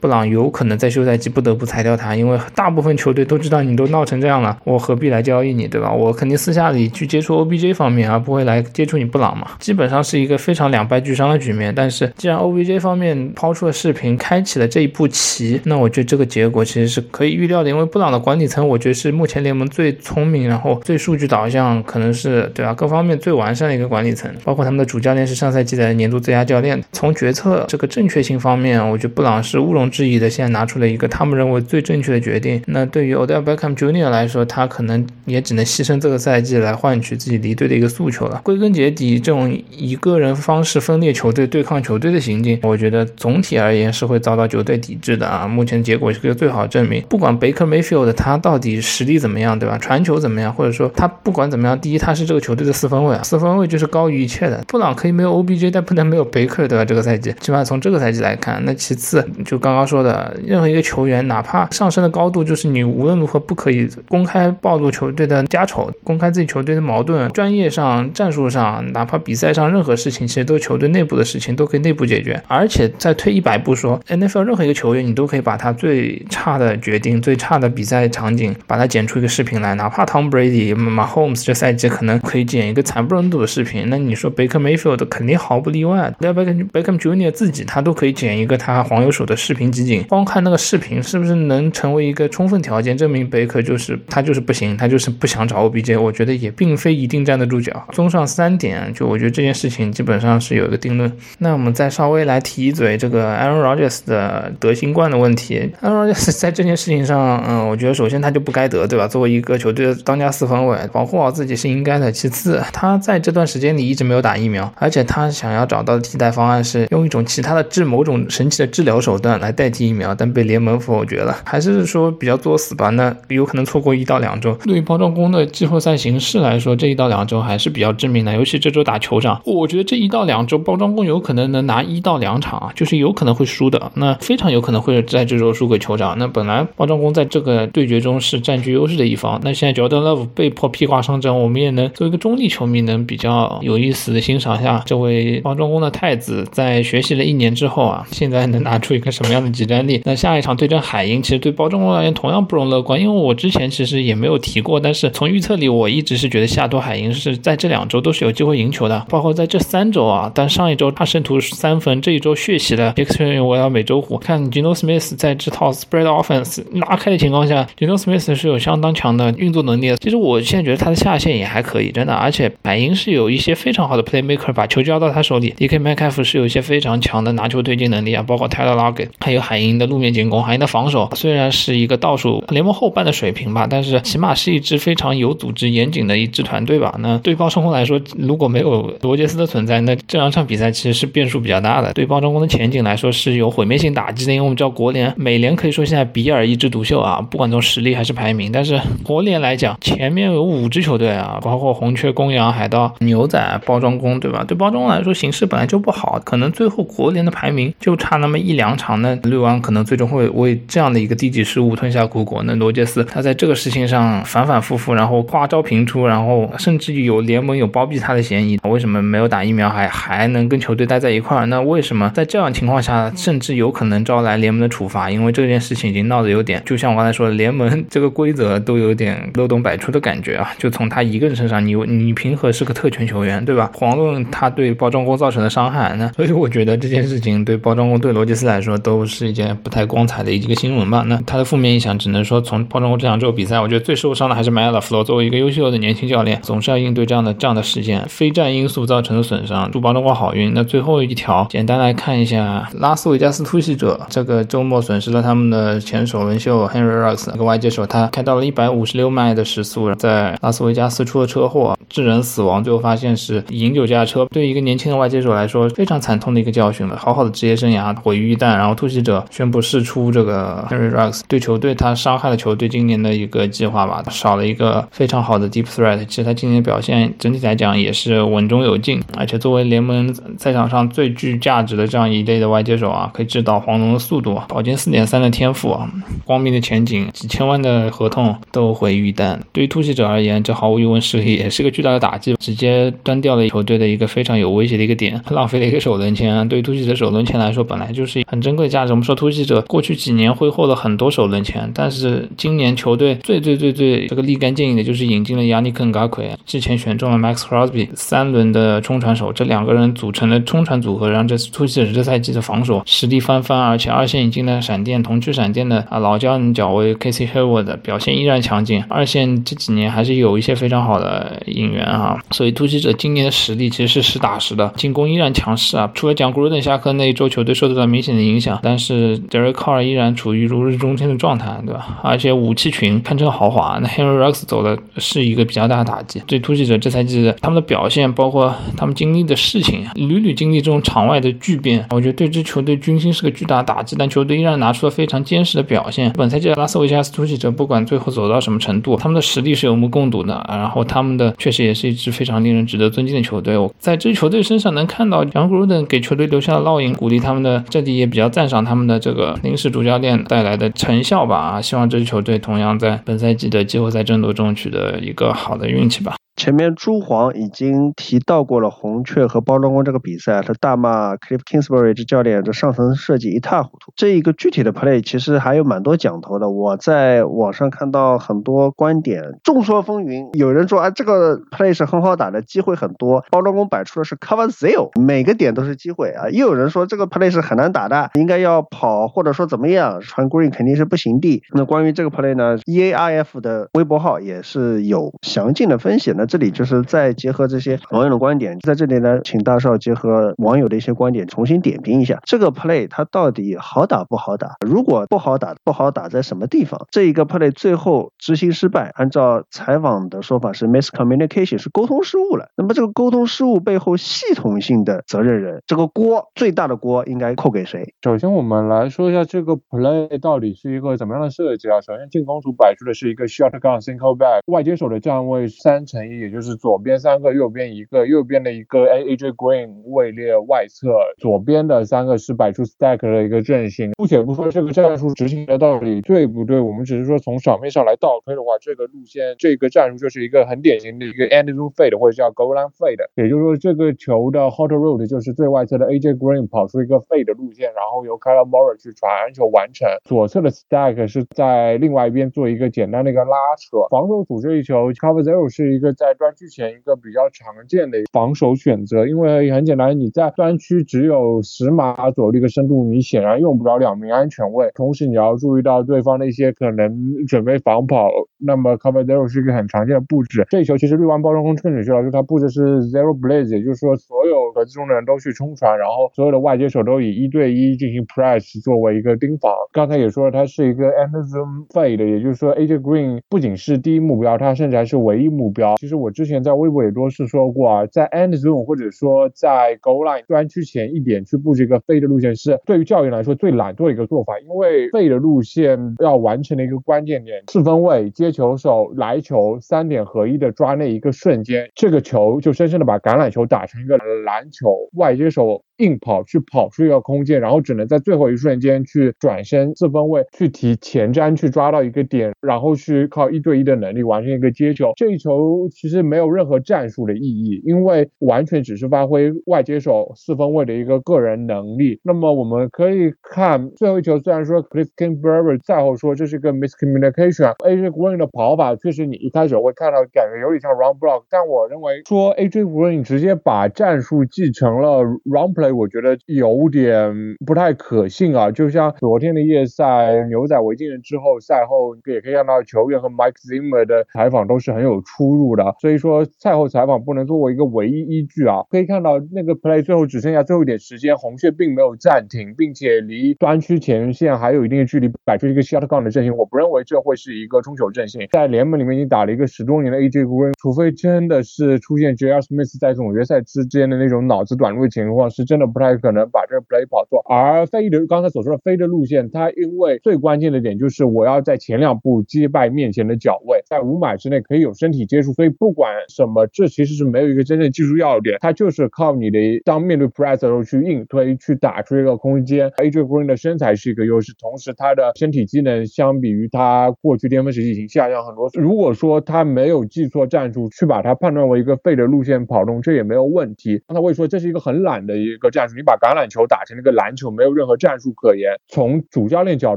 布朗有可能在休赛季不得不裁掉他，因为大部分球队都知道你都闹成这样了，我何必来交易你，对吧？我肯定私下里去接触 OBJ 方面，而不会来接触你布朗嘛。基本上是一个非常两败俱伤的局面。但是既然 OBJ 方面抛出了视频，开启了这一步棋，那我我觉得这个结果其实是可以预料的。因为布朗的管理层，我觉得是目前联盟最聪明，然后最数据导向，可能是对吧？各方面最完善的一个管理层。包括他们的主教练是上赛季的年度最佳教练。从决策这个正确性方面，我觉得布朗是毋庸置疑的，现在拿出了一个他们认为最正确的决定。那对于 Odell Beckham Jr. 来说，他可能也只能牺牲这个赛季来换取自己离队的一个诉求了。归根结底，这种以个人方式分裂球队、对抗球队的行径，我觉得总体而言是会遭到球队抵制的啊。目前结果是个最好证明。不管 Baker Mayfield 他到底实力怎么样，对吧？传球怎么样，或者说他不管怎么样，第一他是这个球队的四分卫啊，四分卫就是高于一切的。布朗可以没有 OBJ，但不能没有贝克，对吧？这个赛季，起码从这个赛季来看，那其次就刚刚说的，任何一个球员，哪怕上升的高度，就是你无论如何不可以公开暴露球队的家丑，公开自己球队的矛盾，专业上、战术上，哪怕比赛上任何事情，其实都是球队内部的事情，都可以内部解决。而且再退一百步说，NFL 任何一个球员，你都可以把他最差的决定、最差的比赛场景，把它剪出一个视频来，哪怕 Tom Brady、Mahomes 这赛季可能可以剪一个惨不忍睹的视频，那你说 Baker Mayfield 肯定毫不例外。连 Beckham Beckham Jr. 自己他都可以剪一个他黄油手的视频集锦，光看那个视频是不是能成为一个充分条件，证明贝克就是他就是不行，他就是不想找 OBJ。我觉得也并非一定站得住脚。综上三点，就我觉得这件事情基本上是有一个定论。那我们再稍微来提一嘴这个 Aaron Rodgers 的得新冠的问题。Aaron Rodgers 在这件事情上，嗯，我觉得首先他就不该得，对吧？作为一个球队的当家四分卫，保护好自己是应该的。其次，他在这段时间里一直没有打疫苗，而且他想要找到的替代方案是用一种其他的治某种神奇的治疗手段来代替疫苗，但被联盟否决了。还是说比较作死吧？那有可能错过一到两周。对于包装工的季后赛形势来说，这一到两周还是比较致命的。尤其这周打酋长，我觉得这一到两周包装工有可能能拿一到两场啊，就是有可能会输的。那非常有可能会在这周输给酋长。那本来包装工在这个对决中是占据优势的一方，那现在 Jordan Love 被迫披挂上阵，我们也能作为一个中立球迷，能比较有意思的欣赏一下这位包装工的太子在学习了一年之后啊，现在能拿出一个什么样的集战力？那下一场对阵海鹰，其实对包装工而言同样不容乐观，因为我之前其实也没有提过，但是从预测里我一直是觉得西雅图海鹰是在这两周都是有机会赢球的，包括在这三周啊，但上一周大胜图三分，这一周血洗了 X 我要美洲虎，看 Gino Smith 在这套 Spread Offense 拉开的情况下，Gino Smith 是有相当强的运作能力的。其实我现在觉得他的下限也还可以，真的，而且海鹰是有一些非常好的 Playmaker，把球交到他手里，DK Metcalf 是有一些非常强的拿球推进能力啊，包括 Tyler Lockett，还有海鹰的路面进攻，海鹰的防守虽然是一个倒数联盟后半的水平吧，但是起码是一支非常有组织、严谨的一支团队吧。那对包中锋来说，如果没有罗杰斯的存在，那这两场比赛其实是变数比较大的。对包装工的前景来说是有毁灭性打击的，因为我们知道国联、美联可以说现在比尔一枝独秀啊，不管从实力还是排名。但是国联来讲，前面有五支球队啊，包括红雀、公羊、海盗、牛仔、包装工，对吧？对包装工来说，形势本来就不好，可能最后国联的排名就差那么一两场，那绿湾可能最终会为这样的一个低级失误吞下苦果。那罗杰斯他在这个事情上反反复复，然后花招频出，然后甚至有联盟有包庇他的嫌疑。为什么没有打疫苗还还能跟球队待在一块儿？那为什么在这样情况下，甚至有可能招来联盟的处罚？啊因为这件事情已经闹得有点，就像我刚才说的，联盟 这个规则都有点漏洞百出的感觉啊！就从他一个人身上，你你平和是个特权球员，对吧？遑论他对包装工造成的伤害，那所以我觉得这件事情对包装工对罗杰斯来说都是一件不太光彩的一个新闻吧。那他的负面影响只能说从包装工这两周比赛，我觉得最受伤的还是迈尔弗罗。作为一个优秀的年轻教练，总是要应对这样的这样的事件，非战因素造成的损伤，祝包装工好运。那最后一条，简单来看一下拉斯维加斯突袭者，这个周末损损失了他们的前首轮秀 Henry Ruggs，那个外接手，他开到了一百五十六迈的时速，在拉斯维加斯出了车祸，致人死亡。最后发现是饮酒驾车，对于一个年轻的外接手来说，非常惨痛的一个教训了。好好的职业生涯毁于一旦。然后突袭者宣布释出这个 Henry Ruggs，对球队他伤害了球队今年的一个计划吧，少了一个非常好的 deep threat。其实他今年表现整体来讲也是稳中有进，而且作为联盟赛场上最具价值的这样一类的外接手啊，可以制导黄龙的速度，保金四点三的天。赋啊，光明的前景，几千万的合同都会遇弹。对于突袭者而言，这毫无疑问是也是个巨大的打击，直接端掉了球队的一个非常有威胁的一个点，浪费了一个首轮签。对于突袭者首轮签来说，本来就是很珍贵的价值。我们说突袭者过去几年挥霍了很多首轮签，但是今年球队最最最最这个立竿见影的就是引进了亚尼肯·嘎奎，之前选中了 Max Crosby，三轮的冲传手，这两个人组成了冲传组合，让这突袭者这赛季的防守实力翻番，而且二线引进的闪电同区闪电的啊老将脚卫 Casey Hayward 表现依然强劲，二线这几年还是有一些非常好的引援啊，所以突袭者今年的实力其实是实打实的，进攻依然强势啊，除了讲 Gruden 下课那一周球队受到了明显的影响，但是 Derek Carr 依然处于如日中天的状态，对吧？而且武器群堪称豪华，那 Henry Rux 走的是一个比较大的打击，对突袭者这赛季的他们的表现，包括他们经历的事情，屡屡经历这种场外的巨变，我觉得对支球队军心是个巨大的打击，但球队依然拿出了非常坚实的表现。本赛季的拉斯维加斯突袭者不管最后走到什么程度，他们的实力是有目共睹的，然后他们的确实也是一支非常令人值得尊敬的球队。我在这支球队身上能看到杨格鲁登给球队留下的烙印，鼓励他们的阵地也比较赞赏他们的这个临时主教练带来的成效吧。啊，希望这支球队同样在本赛季的季后赛争夺中取得一个好的运气吧。前面朱黄已经提到过了红雀和包装工这个比赛，他大骂 Cliff Kingsbury 这教练这上层设计一塌糊涂。这一个具体的 play 其实还有蛮多讲头的。我在网上看到很多观点，众说纷纭。有人说啊，这个 play 是很好打的，机会很多。包装工摆出的是 cover zero，每个点都是机会啊。又有人说这个 play 是很难打的，应该要跑或者说怎么样，传 green 肯定是不行的。那关于这个 play 呢，EARF 的微博号也是有详尽的分析的。这里就是再结合这些网友的观点，在这里呢，请大少结合网友的一些观点，重新点评一下这个 play 它到底好打不好打？如果不好打，不好打在什么地方？这一个 play 最后执行失败，按照采访的说法是 miscommunication，是沟通失误了。那么这个沟通失误背后系统性的责任人，这个锅最大的锅应该扣给谁？首先我们来说一下这个 play 到底是一个怎么样的设计啊？首先进攻组摆出的是一个 shotgun single back，外接手的站位三乘也就是左边三个，右边一个，右边的一个 A A J Green 位列外侧，左边的三个是摆出 stack 的一个阵型。不且不说这个战术执行的到底对不对，我们只是说从场面上来倒推的话，这个路线这个战术就是一个很典型的一个 end zone fade 或者叫 goal line fade，也就是说这个球的 hot route 就是最外侧的 A J Green 跑出一个 fade 路线，然后由 Kyle Murray 去传球完成，左侧的 stack 是在另外一边做一个简单的一个拉扯。防守组这一球 cover zero 是一个在专区前一个比较常见的防守选择，因为很简单，你在专区只有十码左右的一个深度，你显然用不着两名安全位，同时你要注意到对方的一些可能准备防跑，那么 cover zero 是一个很常见的布置。这一球其实绿湾包装工更准确了，就是它布置是 zero blaze，也就是说所有格子中的人都去冲传，然后所有的外接手都以一对一进行 press 作为一个盯防。刚才也说了，它是一个 end zone fade，也就是说 AJ Green 不仅是第一目标，他甚至还是唯一目标。其实我之前在微博也多次说过啊，在 end zone 或者说在 goal line 专区前一点去布置一个 fade 路线，是对于教练来说最懒惰的一个做法，因为 fade 路线要完成的一个关键点，四分位接球手来球三点合一的抓那一个瞬间，这个球就深深的把橄榄球打成一个篮球，外接手硬跑去跑出一个空间，然后只能在最后一瞬间去转身四分位去提前瞻去抓到一个点，然后去靠一对一的能力完成一个接球。这一球其实没有任何战术的意义，因为完全只是发挥外接手四分位的一个个人能力。那么我们可以看最后一球，虽然说 Chris Kingsbury 赛后说这是个 miscommunication，AJ Green 的跑法确实你一开始会看到感觉有点像 run block，但我认为说 AJ Green 直接把战术继承了 run play，我觉得有点不太可信啊。就像昨天的夜赛牛仔围进人之后，赛后也可以看到球员和 Mike Zimmer 的采访都是很有出入的，所以说赛后采访不能作为一个唯一依据啊。可以看到那个 play 最后只剩下最后一点时间，红雀并没有暂停，并且离端区前线还有一定的距离，摆出一个 shotgun 的阵型。我不认为这会是一个冲球阵型，在联盟里面已经打了一个十多年的 AJ Green，除非真的是出现 J.R. Smith 在总决赛之间的那种脑子短路的情况，是真的。不太可能把这个 play 跑错。而飞的刚才所说的飞的路线，它因为最关键的点就是我要在前两步击败面前的脚位，在五码之内可以有身体接触，所以不管什么，这其实是没有一个真正技术要点，它就是靠你的当面对 press 的时候去硬推，去打出一个空间。AJ Green 的身材是一个优势，同时他的身体机能相比于他过去巅峰时期已经下降很多。如果说他没有记错战术，去把它判断为一个废的路线跑动，这也没有问题。刚才我也说这是一个很懒的一个战术，你把橄榄球打成那个篮球，没有任何战术可言。从主教练角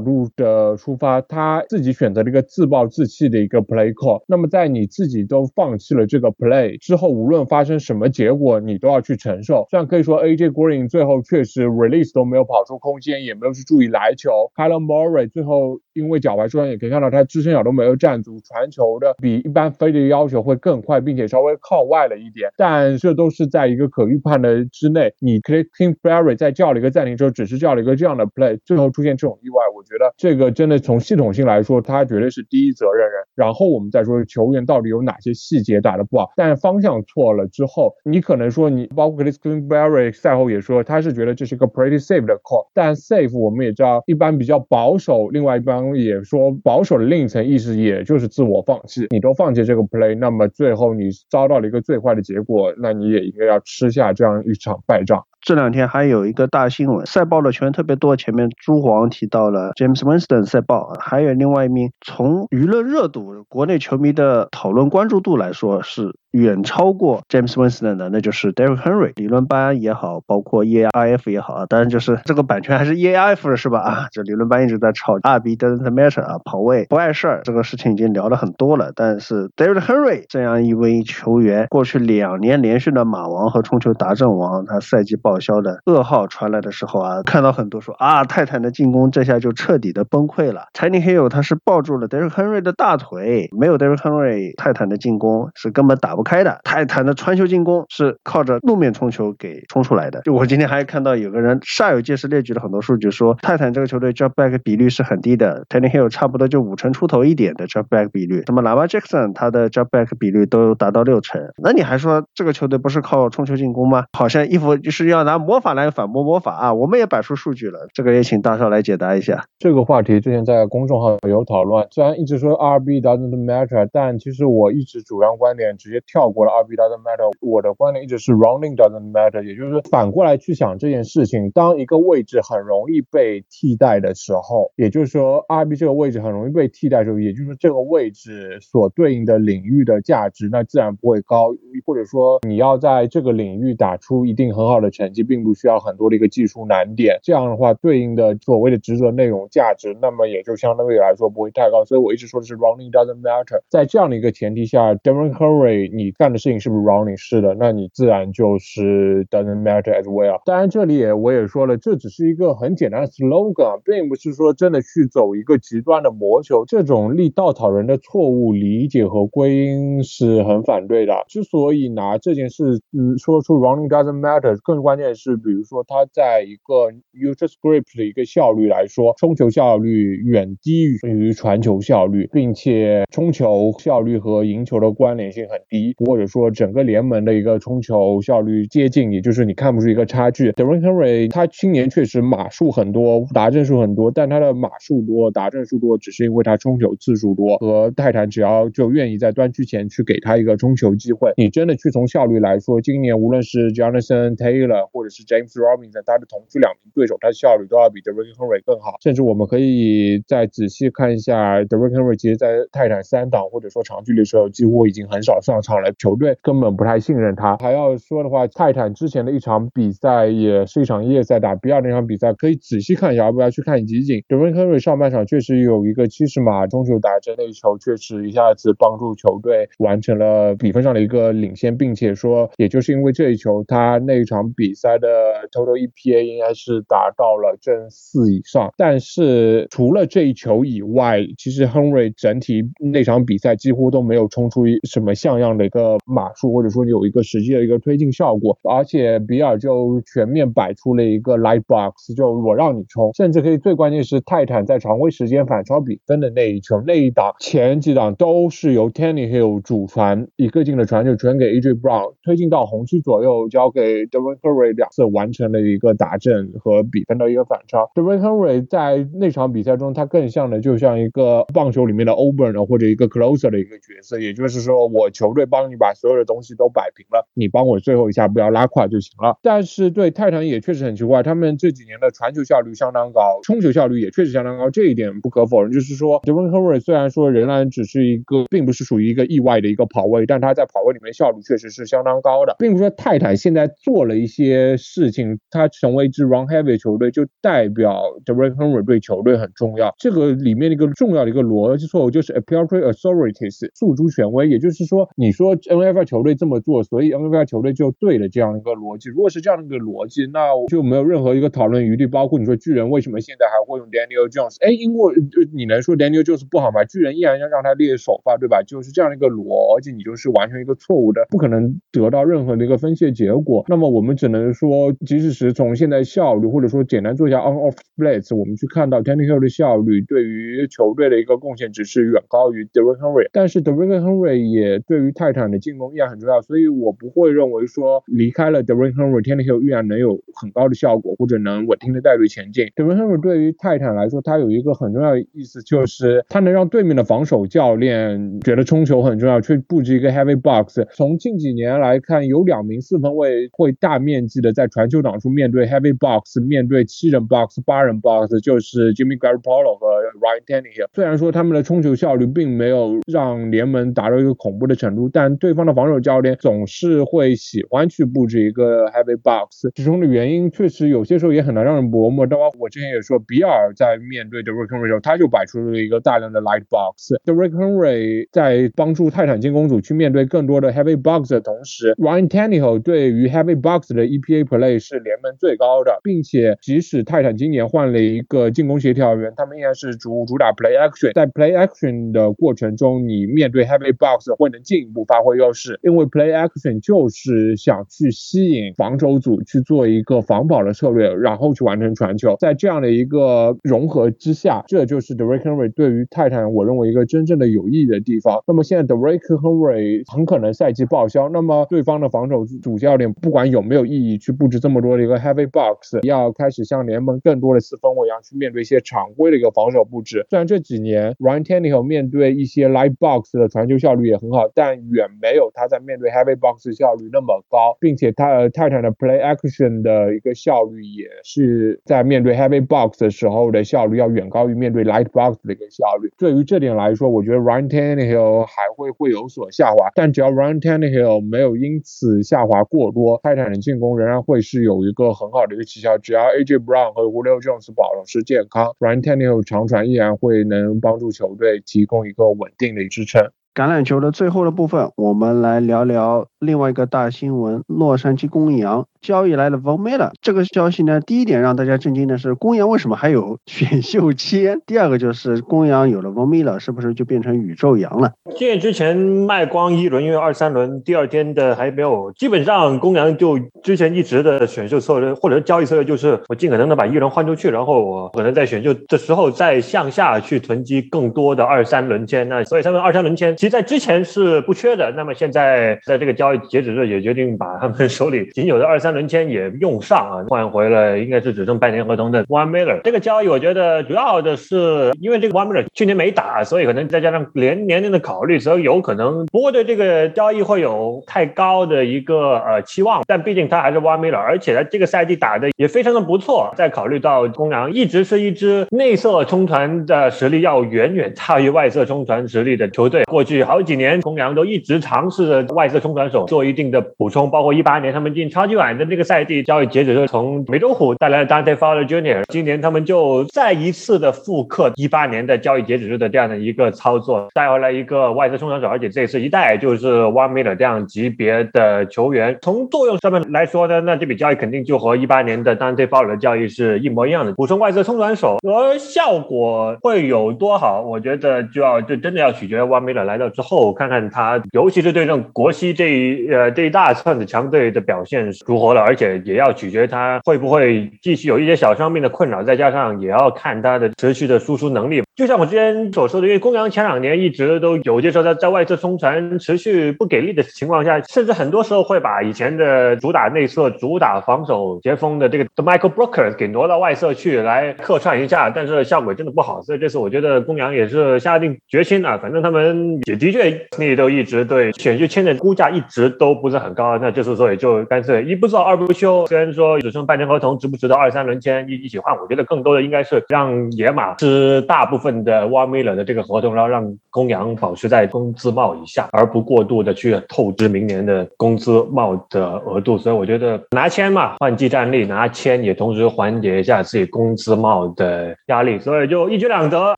度的出发，他自己选择了一个自暴自弃的一个 play call。那么在你自己都放弃了这个 play 之后，无论发生什么结果，你都要去承受。虽然可以说 AJ Green 最后确实 release 都没有跑出空间，也没有去注意来球。k y l e Murray 最后因为脚踝受伤，也可以看到他支撑脚都没有站住，传球的比一般飞的要求会更快，并且稍微靠外了一点。但这都是在一个可预判的之内。你可以 King Barry 在叫了一个暂停之后，只是叫了一个这样的 play，最后出现这种意外，我觉得这个真的从系统性来说，他绝对是第一责任人。然后我们再说球员到底有哪些细节打得不好，但方向错了之后，你可能说你包括 King Barry 赛后也说他是觉得这是一个 pretty safe 的 call，但 safe 我们也知道一般比较保守，另外一般也说保守的另一层意思也就是自我放弃。你都放弃这个 play，那么最后你遭到了一个最坏的结果，那你也应该要吃下这样一场败仗。这两天还有一个大新闻，赛报的球员特别多。前面朱黄提到了 James Winston 赛报，还有另外一名，从舆论热度、国内球迷的讨论关注度来说是。远超过 James Winston 的，那就是 Derek Henry。理论班也好，包括 EAIF 也好啊，当然就是这个版权还是 EAIF 的是吧？啊，这理论班一直在吵 RB doesn't matter 啊，跑位不碍事儿，这个事情已经聊了很多了。但是 Derek Henry 这样一位球员，过去两年连续的马王和冲球达阵王，他赛季报销的噩耗传来的时候啊，看到很多说啊，泰坦的进攻这下就彻底的崩溃了。Tiny Hill 他是抱住了 Derek Henry 的大腿，没有 Derek Henry，泰坦的进攻是根本打不。开的泰坦的传球进攻是靠着路面冲球给冲出来的。就我今天还看到有个人煞有介事列举了很多数据，说泰坦这个球队 drop back 比率是很低的，Tanny Hill 差不多就五成出头一点的 drop back 比率，什么 Lamar Jackson 他的 drop back 比率都达到六成。那你还说这个球队不是靠冲球进攻吗？好像一副就是要拿魔法来反驳魔法啊！我们也摆出数据了，这个也请大少来解答一下。这个话题之前在公众号有讨论，虽然一直说 RB doesn't matter，但其实我一直主张观点直接。跳过了 RB doesn't matter，我的观点一直是 running doesn't matter，也就是反过来去想这件事情。当一个位置很容易被替代的时候，也就是说 RB 这个位置很容易被替代的时候，也就是这个位置所对应的领域的价值，那自然不会高。或者说你要在这个领域打出一定很好的成绩，并不需要很多的一个技术难点。这样的话，对应的所谓的职责内容价值，那么也就相对来说不会太高。所以我一直说的是 running doesn't matter。在这样的一个前提下 d e m o n Curry。你干的事情是不是 running 是的，那你自然就是 doesn't matter as well。当然，这里也我也说了，这只是一个很简单的 slogan，并不是说真的去走一个极端的魔球。这种立稻草人的错误理解和归因是很反对的。之所以拿这件事嗯说出 running doesn't matter，更关键是，比如说他在一个 user script 的一个效率来说，冲球效率远低于传球效率，并且冲球效率和赢球的关联性很低。或者说整个联盟的一个冲球效率接近，也就是你看不出一个差距。Derrick Henry 他今年确实码数很多，达阵数很多，但他的码数多，达阵数多，只是因为他冲球次数多。和泰坦只要就愿意在端区前去给他一个冲球机会。你真的去从效率来说，今年无论是 Jonathan Taylor 或者是 James Robinson，他的同区两名对手，他的效率都要比 d e r i c k Henry 更好。甚至我们可以再仔细看一下 d e r i c k Henry，其实在泰坦三档或者说长距离的时候，几乎已经很少上场了。球队根本不太信任他。还要说的话，泰坦之前的一场比赛也是一场夜赛，打比尔那场比赛可以仔细看一下，要不要去看集锦。Devin Henry 上半场确实有一个七十码中球打针那一球，确实一下子帮助球队完成了比分上的一个领先，并且说，也就是因为这一球，他那一场比赛的 total EPA 应该是达到了正四以上。但是除了这一球以外，其实亨瑞整体那场比赛几乎都没有冲出什么像样的一个。码数或者说有一个实际的一个推进效果，而且比尔就全面摆出了一个 light box，就我让你冲，甚至可以最关键是泰坦在常规时间反超比分的那一球，那一档前几档都是由 Tennyhill 主传一个劲的传球传给 AJ Brown，推进到红区左右交给 Devon Curry。两次完成了一个打阵和比分的一个反超。Derrick Henry 在那场比赛中，他更像的就像一个棒球里面的 Ober 或者一个 Closer 的一个角色，也就是说，我球队帮你把所有的东西都摆平了，你帮我最后一下不要拉胯就行了。但是对泰坦也确实很奇怪，他们这几年的传球效率相当高，冲球效率也确实相当高，这一点不可否认。就是说，Derrick Henry 虽然说仍然只是一个，并不是属于一个意外的一个跑位，但他在跑位里面效率确实是相当高的，并不是说泰坦现在做了一些事情，他成为一支 run heavy 球队，就代表 Derek Henry 对球队很重要。这个里面的一个重要的一个逻辑错误就是 appropriate authorities 诉诸权威，也就是说，你说 NFL 球队这么做，所以 NFL 球队就对了这样一个逻辑。如果是这样的一个逻辑，那就没有任何一个讨论余地。包括你说巨人为什么现在还会用 Daniel Jones？哎，因为你能说 Daniel Jones 不好吗？巨人依然要让他列首发，对吧？就是这样的一个逻辑，你就是完全一个错误的，不可能得到任何的一个分析结果。那么我们只能说，即使是从现在效率，或者说简单做一下 on off splits，我们去看到 Tennyhill 的效率对于球队的一个贡献值是远高于 Derrick Henry。但是 Derrick Henry 也对于泰坦的进攻依然很重要，所以我不会认为说离开了 Derrick Henry，Tennyhill 依然能有很高的效果，或者能稳定的带队前进。Derrick Henry 对于泰坦来说，他有一个很重要的意思，就是他能让对面的防守教练觉得冲球很重要，去布置一个 heavy box。从近几年来看，有两名四分卫会大面积记得在传球档处面对 heavy box，面对七人 box、八人 box，就是 Jimmy Garoppolo 和 Ryan Tannehill。虽然说他们的冲球效率并没有让联盟达到一个恐怖的程度，但对方的防守教练总是会喜欢去布置一个 heavy box。其中的原因确实有些时候也很难让人琢磨。包括我之前也说，比尔在面对 Derrick Henry 时候，他就摆出了一个大量的 light box。Derrick Henry 在帮助泰坦进攻组去面对更多的 heavy box 的同时，Ryan Tannehill 对于 heavy box 的一 PA play 是联盟最高的，并且即使泰坦今年换了一个进攻协调员，他们依然是主主打 play action。在 play action 的过程中，你面对 heavy box 会能进一步发挥优势，因为 play action 就是想去吸引防守组去做一个防保的策略，然后去完成传球。在这样的一个融合之下，这就是 Derek Henry 对于泰坦我认为一个真正的有意义的地方。那么现在 Derrick Henry 很可能赛季报销，那么对方的防守主教练不管有没有意义你去布置这么多的一个 heavy box，要开始像联盟更多的四分卫一样去面对一些常规的一个防守布置。虽然这几年 Ryan Tannehill 面对一些 light box 的传球效率也很好，但远没有他在面对 heavy box 效率那么高，并且他呃泰坦的 play action 的一个效率也是在面对 heavy box 的时候的效率要远高于面对 light box 的一个效率。对于这点来说，我觉得 Ryan Tannehill 还会会有所下滑，但只要 Ryan Tannehill 没有因此下滑过多，泰坦的进攻仍然会是有一个很好的一个奇效。只要 AJ Brown 和 Julio Jones 保持健康，Ryan Tannehill 长传依然会能帮助球队提供一个稳定的支撑。橄榄球的最后的部分，我们来聊聊另外一个大新闻：洛杉矶公羊交易来了 Von Miller。这个消息呢，第一点让大家震惊的是，公羊为什么还有选秀签？第二个就是公羊有了 Von Miller，是不是就变成宇宙羊了？建之前卖光一轮，因为二三轮第二天的还没有，基本上公羊就之前一直的选秀策略或者交易策略就是我尽可能的把一轮换出去，然后我可能在选秀的时候再向下去囤积更多的二三轮签。那所以他们二三轮签。在之前是不缺的，那么现在在这个交易截止日也决定把他们手里仅有的二三轮签也用上啊，换回了应该是只剩半年合同的 One Miller。这个交易我觉得主要的是因为这个 One Miller 去年没打，所以可能再加上连年龄的考虑，所以有可能不会对这个交易会有太高的一个呃期望。但毕竟他还是 One Miller，而且他这个赛季打的也非常的不错。再考虑到公羊一直是一支内侧冲团的实力要远远大于外侧冲团实力的球队，过去好几。年公羊都一直尝试着外侧冲传手做一定的补充，包括一八年他们进超级碗的那个赛季交易截止是从美洲虎带来的 Dante Fowler Jr.，今年他们就再一次的复刻一八年的交易截止日的这样的一个操作，带回来一个外侧冲传手，而且这次一带就是 One Miller 这样级别的球员。从作用上面来说呢，那这笔交易肯定就和一八年的 Dante Fowler 的交易是一模一样的，补充外侧冲传手，而效果会有多好，我觉得就要就真的要取决于 One Miller 来到之后。看看他，尤其是对阵国西这一呃这一大串的强队的表现如何。了，而且也要取决他会不会继续有一些小伤病的困扰，再加上也要看他的持续的输出能力。就像我之前所说的，因为公羊前两年一直都有些时候在在外侧冲传持续不给力的情况下，甚至很多时候会把以前的主打内侧、主打防守前锋的这个 Michael Brooker 给挪到外侧去来客串一下，但是效果真的不好。所以这次我觉得公羊也是下定决心啊，反正他们也的确你都一直对选秀签的估价一直都不是很高，那就是所以就干脆一不做二不休。虽然说只剩半年合同，值不值得二三轮签一一起换？我觉得更多的应该是让野马是大部分。的 One Miller 的这个合同，然后让公羊保持在工资帽以下，而不过度的去透支明年的工资帽的额度。所以我觉得拿签嘛，换季战力，拿签也同时缓解一下自己工资帽的压力，所以就一举两得。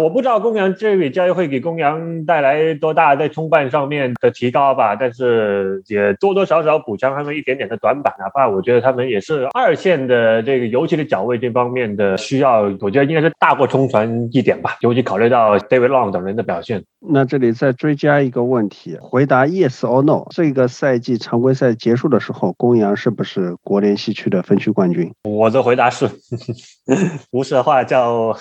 我不知道公羊这笔交易会给公羊带来多大在冲办上面的提高吧，但是也多多少少补强他们一点点的短板，哪怕我觉得他们也是二线的这个尤其的脚位这方面的需要，我觉得应该是大过冲传一点吧。尤其考虑到 David Long 等人的表现，那这里再追加一个问题，回答 Yes or No。这个赛季常规赛结束的时候，公羊是不是国联西区的分区冠军？我的回答是，不是的话叫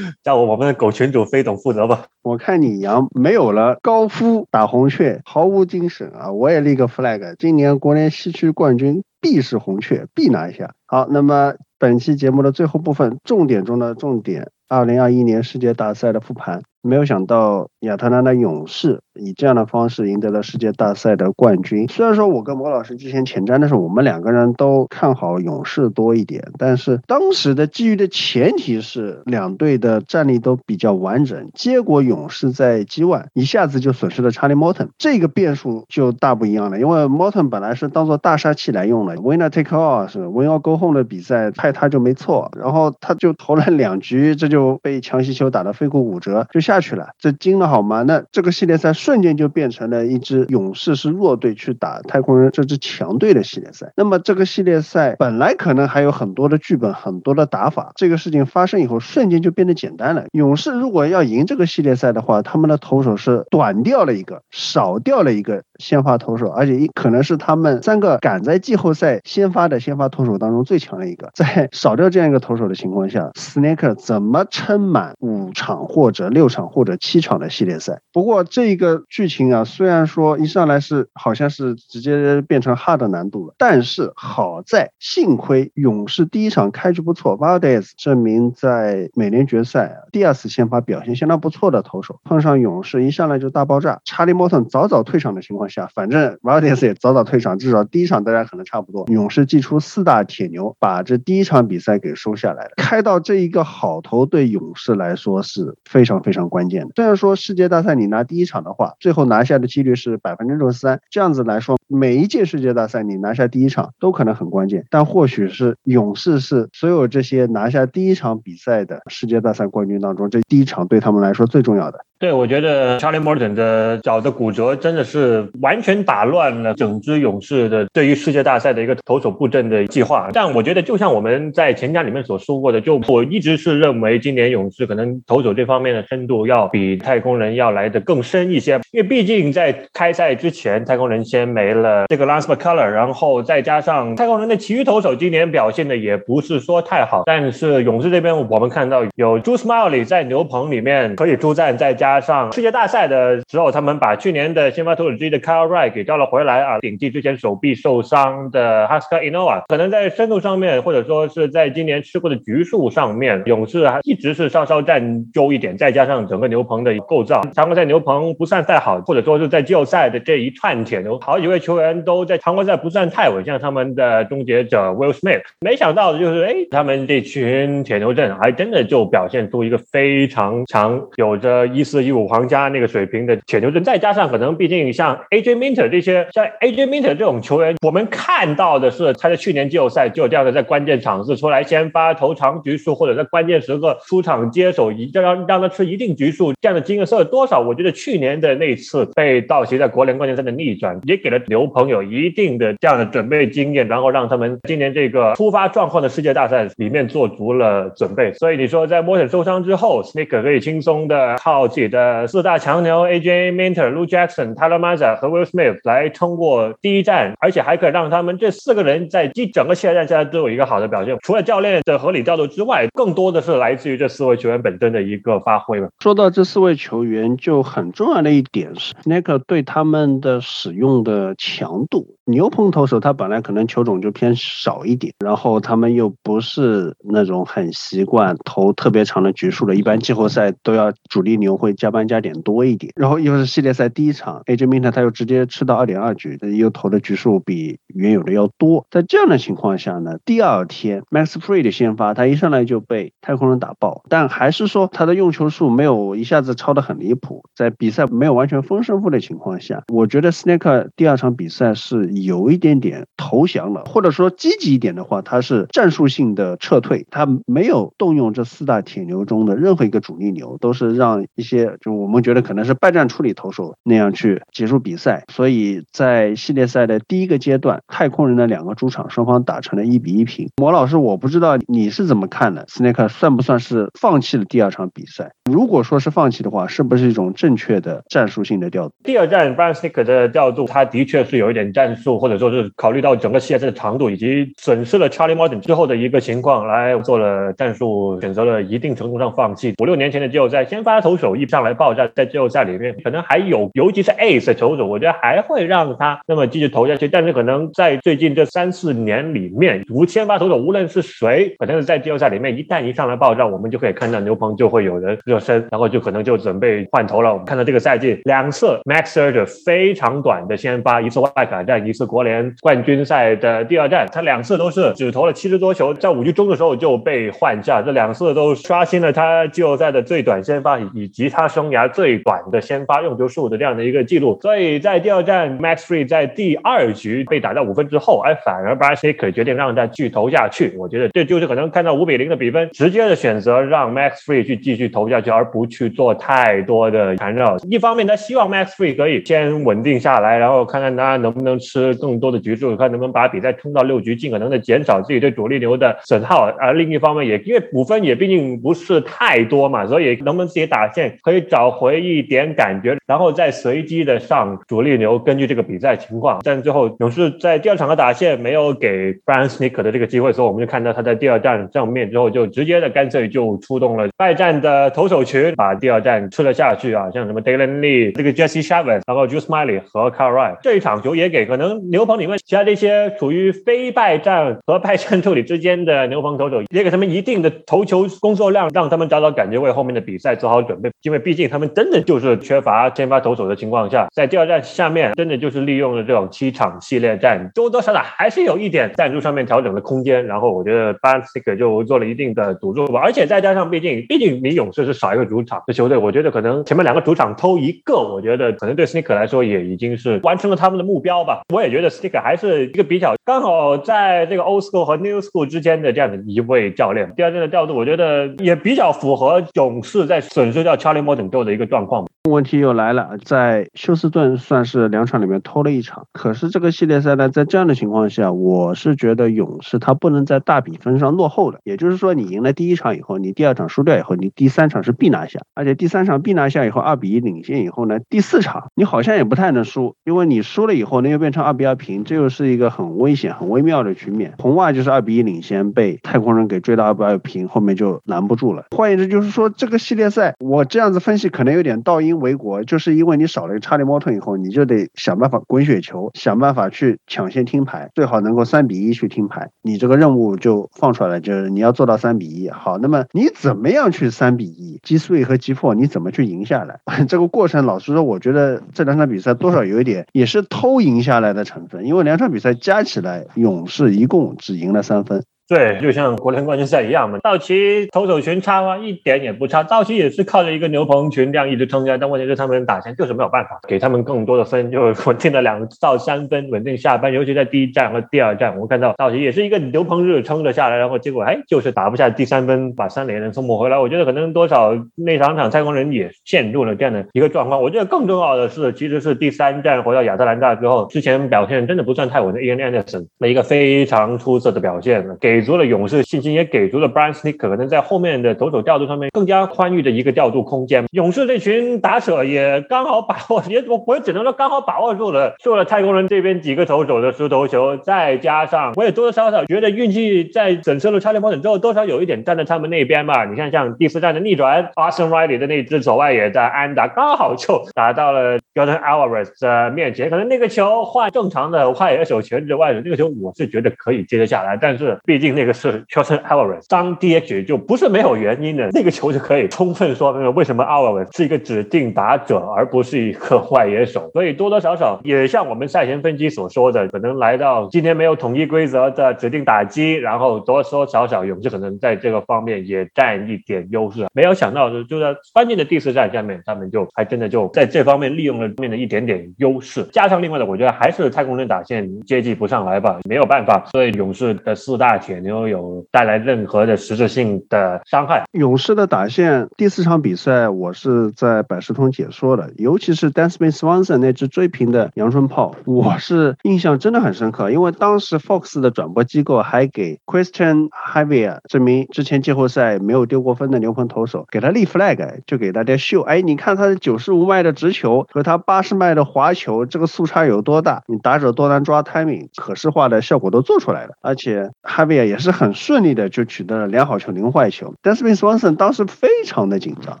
叫我们的狗群主飞总负责吧。我看你羊没有了高夫打红雀，毫无精神啊！我也立个 flag，今年国联西区冠军必是红雀，必拿下。好，那么本期节目的最后部分，重点中的重点。二零二一年世界大赛的复盘，没有想到亚特兰大勇士。以这样的方式赢得了世界大赛的冠军。虽然说我跟莫老师之前前瞻的时候，我们两个人都看好勇士多一点，但是当时的基于的前提是两队的战力都比较完整。结果勇士在 G1 一下子就损失了查理·莫 n 这个变数就大不一样了。因为莫 n 本来是当做大杀器来用的，Winner Take All 是 Win or Go Home 的比赛派他就没错，然后他就投了两局，这就被强袭球打得飞骨骨折，就下去了。这惊了好吗？那这个系列赛。瞬间就变成了一支勇士是弱队去打太空人这支强队的系列赛。那么这个系列赛本来可能还有很多的剧本，很多的打法。这个事情发生以后，瞬间就变得简单了。勇士如果要赢这个系列赛的话，他们的投手是短掉了一个，少掉了一个先发投手，而且一可能是他们三个赶在季后赛先发的先发投手当中最强的一个。在少掉这样一个投手的情况下，Snake 怎么撑满五场或者六场或者七场的系列赛？不过这一个。剧情啊，虽然说一上来是好像是直接变成 hard 难度了，但是好在幸亏勇士第一场开局不错，Valdez 证明在美联决赛第二次先发表现相当不错的投手，碰上勇士一上来就大爆炸，查理莫顿早早退场的情况下，反正 Valdez 也早早退场，至少第一场大家可能差不多，勇士祭出四大铁牛，把这第一场比赛给收下来了。开到这一个好头对勇士来说是非常非常关键的。虽然说世界大赛你拿第一场的话，最后拿下的几率是百分之六十三，这样子来说，每一届世界大赛你拿下第一场都可能很关键，但或许是勇士是所有这些拿下第一场比赛的世界大赛冠军当中，这第一场对他们来说最重要的。对，我觉得 Charlie Morton 的脚的骨折真的是完全打乱了整支勇士的对于世界大赛的一个投手布阵的计划。但我觉得，就像我们在前讲里面所说过的，就我一直是认为今年勇士可能投手这方面的深度要比太空人要来的更深一些，因为毕竟在开赛之前，太空人先没了这个 Lance McCuller，然后再加上太空人的其余投手今年表现的也不是说太好，但是勇士这边我们看到有 Drew Smiley 在牛棚里面可以出战，再加加上世界大赛的时候，他们把去年的先发投手之一的 Kyle Wright 给叫了回来啊，顶替之前手臂受伤的 Husker Inoa。可能在深度上面，或者说是在今年吃过的局数上面，勇士还一直是稍稍占优一点。再加上整个牛棚的构造，常规赛牛棚不算太好，或者说是在季后赛的这一串铁牛，好几位球员都在常规赛不算太稳，像他们的终结者 Will Smith。没想到的就是，哎，他们这群铁牛阵还真的就表现出一个非常强，有着一丝。一五皇家那个水平的铁牛阵，再加上可能毕竟像 AJ Minter 这些，像 AJ Minter 这种球员，我们看到的是他在去年季后赛就这样的在关键场次出来先发投长局数，或者在关键时刻出场接手，一让让他吃一定局数，这样的经验是有多少？我觉得去年的那次被道奇在国联关键赛的逆转，也给了刘鹏有一定的这样的准备经验，然后让他们今年这个突发状况的世界大赛里面做足了准备。所以你说在莫肯受伤之后，Snake 可以轻松的靠自己。的四大强牛 AJ Minter、Lou Jackson、Tyler Mazza 和 Will Smith 来冲过第一站，而且还可以让他们这四个人在一整个系列赛下都有一个好的表现。除了教练的合理调度之外，更多的是来自于这四位球员本身的一个发挥吧。说到这四位球员，就很重要的一点是 n a k e 对他们的使用的强度。牛棚投手他本来可能球种就偏少一点，然后他们又不是那种很习惯投特别长的局数的，一般季后赛都要主力牛会加班加点多一点，然后又是系列赛第一场，AJ Mint 他又直接吃到二点二局，又投的局数比原有的要多，在这样的情况下呢，第二天 Max Free 的先发他一上来就被太空人打爆，但还是说他的用球数没有一下子超的很离谱，在比赛没有完全分胜负的情况下，我觉得 Snake 第二场比赛是。有一点点投降了，或者说积极一点的话，他是战术性的撤退，他没有动用这四大铁牛中的任何一个主力牛，都是让一些就我们觉得可能是败战处理投手那样去结束比赛。所以在系列赛的第一个阶段，太空人的两个主场双方打成了一比一平。魔老师，我不知道你是怎么看的，Snake 算不算是放弃了第二场比赛？如果说是放弃的话，是不是一种正确的战术性的调度？第二战 b r a n Snake 的调度，他的确是有一点战术。或者说是考虑到整个系列赛的长度以及损失了 Charlie Morton 之后的一个情况，来做了战术选择了一定程度上放弃。五六年前的季后赛，先发投手一上来爆炸，在季后赛里面可能还有，尤其是 Ace 投手，我觉得还会让他那么继续投下去。但是可能在最近这三四年里面，无先发投手无论是谁，可能是在季后赛里面一旦一上来爆炸，我们就可以看到牛棚就会有人热身，然后就可能就准备换头了。我们看到这个赛季两次 Max s e r g e 非常短的先发，一次外卡战，一次。国联冠军赛的第二战，他两次都是只投了七十多球，在五局中的时候就被换下，这两次都刷新了他季后赛的最短先发以及他生涯最短的先发用球数的这样的一个记录。所以在第二战，Max Free 在第二局被打到五分之后，哎，反而 b r a s e 决定让他继续投下去。我觉得这就是可能看到五比零的比分，直接的选择让 Max Free 去继续投下去，而不去做太多的缠绕。一方面，他希望 Max Free 可以先稳定下来，然后看看他能不能吃。更多的局数，看能不能把比赛冲到六局，尽可能的减少自己对主力牛的损耗。而另一方面，也因为补分也毕竟不是太多嘛，所以能不能自己打线可以找回一点感觉，然后再随机的上主力牛，根据这个比赛情况。但最后勇士在第二场的打线没有给 Brian Snitker 的这个机会，所以我们就看到他在第二战正面之后，就直接的干脆就出动了败战的投手群，把第二战吃了下去啊，像什么 Dylan Lee、这个 Jesse Chavez，然后 Juice Miley 和 c a r r i 这一场球也给可能。牛棚里面其他这些处于非败战和败战处理之间的牛棚投手，也给他们一定的投球工作量，让他们找找感觉，为后面的比赛做好准备。因为毕竟他们真的就是缺乏先发投手的情况下，在第二战下面真的就是利用了这种七场系列战，多多少少还是有一点战术上面调整的空间。然后我觉得 b a n s i k 就做了一定的赌注吧，而且再加上毕竟毕竟你勇士是少一个主场的球队，我觉得可能前面两个主场偷一个，我觉得可能对 Sneaker 来说也已经是完成了他们的目标吧。我也觉得。觉得 Stick 还是一个比较刚好在这个 Old School 和 New School 之间的这样的一位教练。第二站的调度，我觉得也比较符合勇士在损失掉 Charlie Morton 之后的一个状况。问题又来了，在休斯顿算是两场里面偷了一场，可是这个系列赛呢，在这样的情况下，我是觉得勇士他不能在大比分上落后的。也就是说，你赢了第一场以后，你第二场输掉以后，你第三场是必拿下，而且第三场必拿下以后，二比一领先以后呢，第四场你好像也不太能输，因为你输了以后呢，又变成二比二平，这又是一个很危险、很微妙的局面。红袜就是二比一领先，被太空人给追到二比二平，后面就拦不住了。换言之，就是说这个系列赛，我这样子分析可能有点倒因。为果，就是因为你少了一个查理莫特以后，你就得想办法滚雪球，想办法去抢先听牌，最好能够三比一去听牌。你这个任务就放出来了，就是你要做到三比一。好，那么你怎么样去三比一？击碎和击破，你怎么去赢下来？这个过程，老实说，我觉得这两场比赛多少有一点也是偷赢下来的成分，因为两场比赛加起来，勇士一共只赢了三分。对，就像国联冠军赛一样嘛。道奇投手群差吗？一点也不差。道奇也是靠着一个牛棚群这样一直撑下来，但问题是他们打线就是没有办法给他们更多的分，就稳定的两到三分，稳定下班。尤其在第一站和第二站，我看到道奇也是一个牛棚日撑着下来，然后结果哎，就是打不下第三分，把三连人送回来。我觉得可能多少那场场太空人也陷入了这样的一个状况。我觉得更重要的是，其实是第三站回到亚特兰大之后，之前表现真的不算太稳的 Ian Anderson 的一个非常出色的表现，给。给足了勇士信心，也给足了 Brian Snitker 可能在后面的投手调度上面更加宽裕的一个调度空间。勇士这群打者也刚好把握，也我我也只能说刚好把握住了，受了太空人这边几个投手的输投球，再加上我也多多少少觉得运气在整车的差点跑整之后，多少有一点站在他们那边吧。你看像第四站的逆转，Austin Riley 的那只左外野在安打刚好就打到了 Jordan Alvarez 的面前，可能那个球换正常的外野手全职外野，那个球我是觉得可以接得下来，但是毕竟那个是 Jordan Alvarez 当 DH 就不是没有原因的，那个球就可以充分说明了为什么 Alvarez 是一个指定打者而不是一个 外野手，所以多多少少也像我们赛前分析所说的，可能来到今天没有统一规则的指定打击，然后多多少少勇士可能在这个方面也占一点优势，没有想到是就在关键的第四战下面，他们就还真的就在这方面利用了面的一点点优势，加上另外的，我觉得还是太空人打线接济不上来吧，没有办法，所以勇士的四大铁牛有带来任何的实质性的伤害。勇士的打线第四场比赛，我是在百事通解说的，尤其是 Dansby Swanson 那只追平的阳春炮，我是印象真的很深刻，因为当时 Fox 的转播机构还给 Christian Javier 这名之前季后赛没有丢过分的牛棚投手给他立 flag，就给大家秀，哎，你看他的九十五迈的直球和他八十迈的滑球，这个速差有多大？你打者多难抓 timing，可视化的效果都做出来了，而且 Javier 也是很顺利的就取得了两好球零坏球。Dansby Swanson 当时非常的紧张，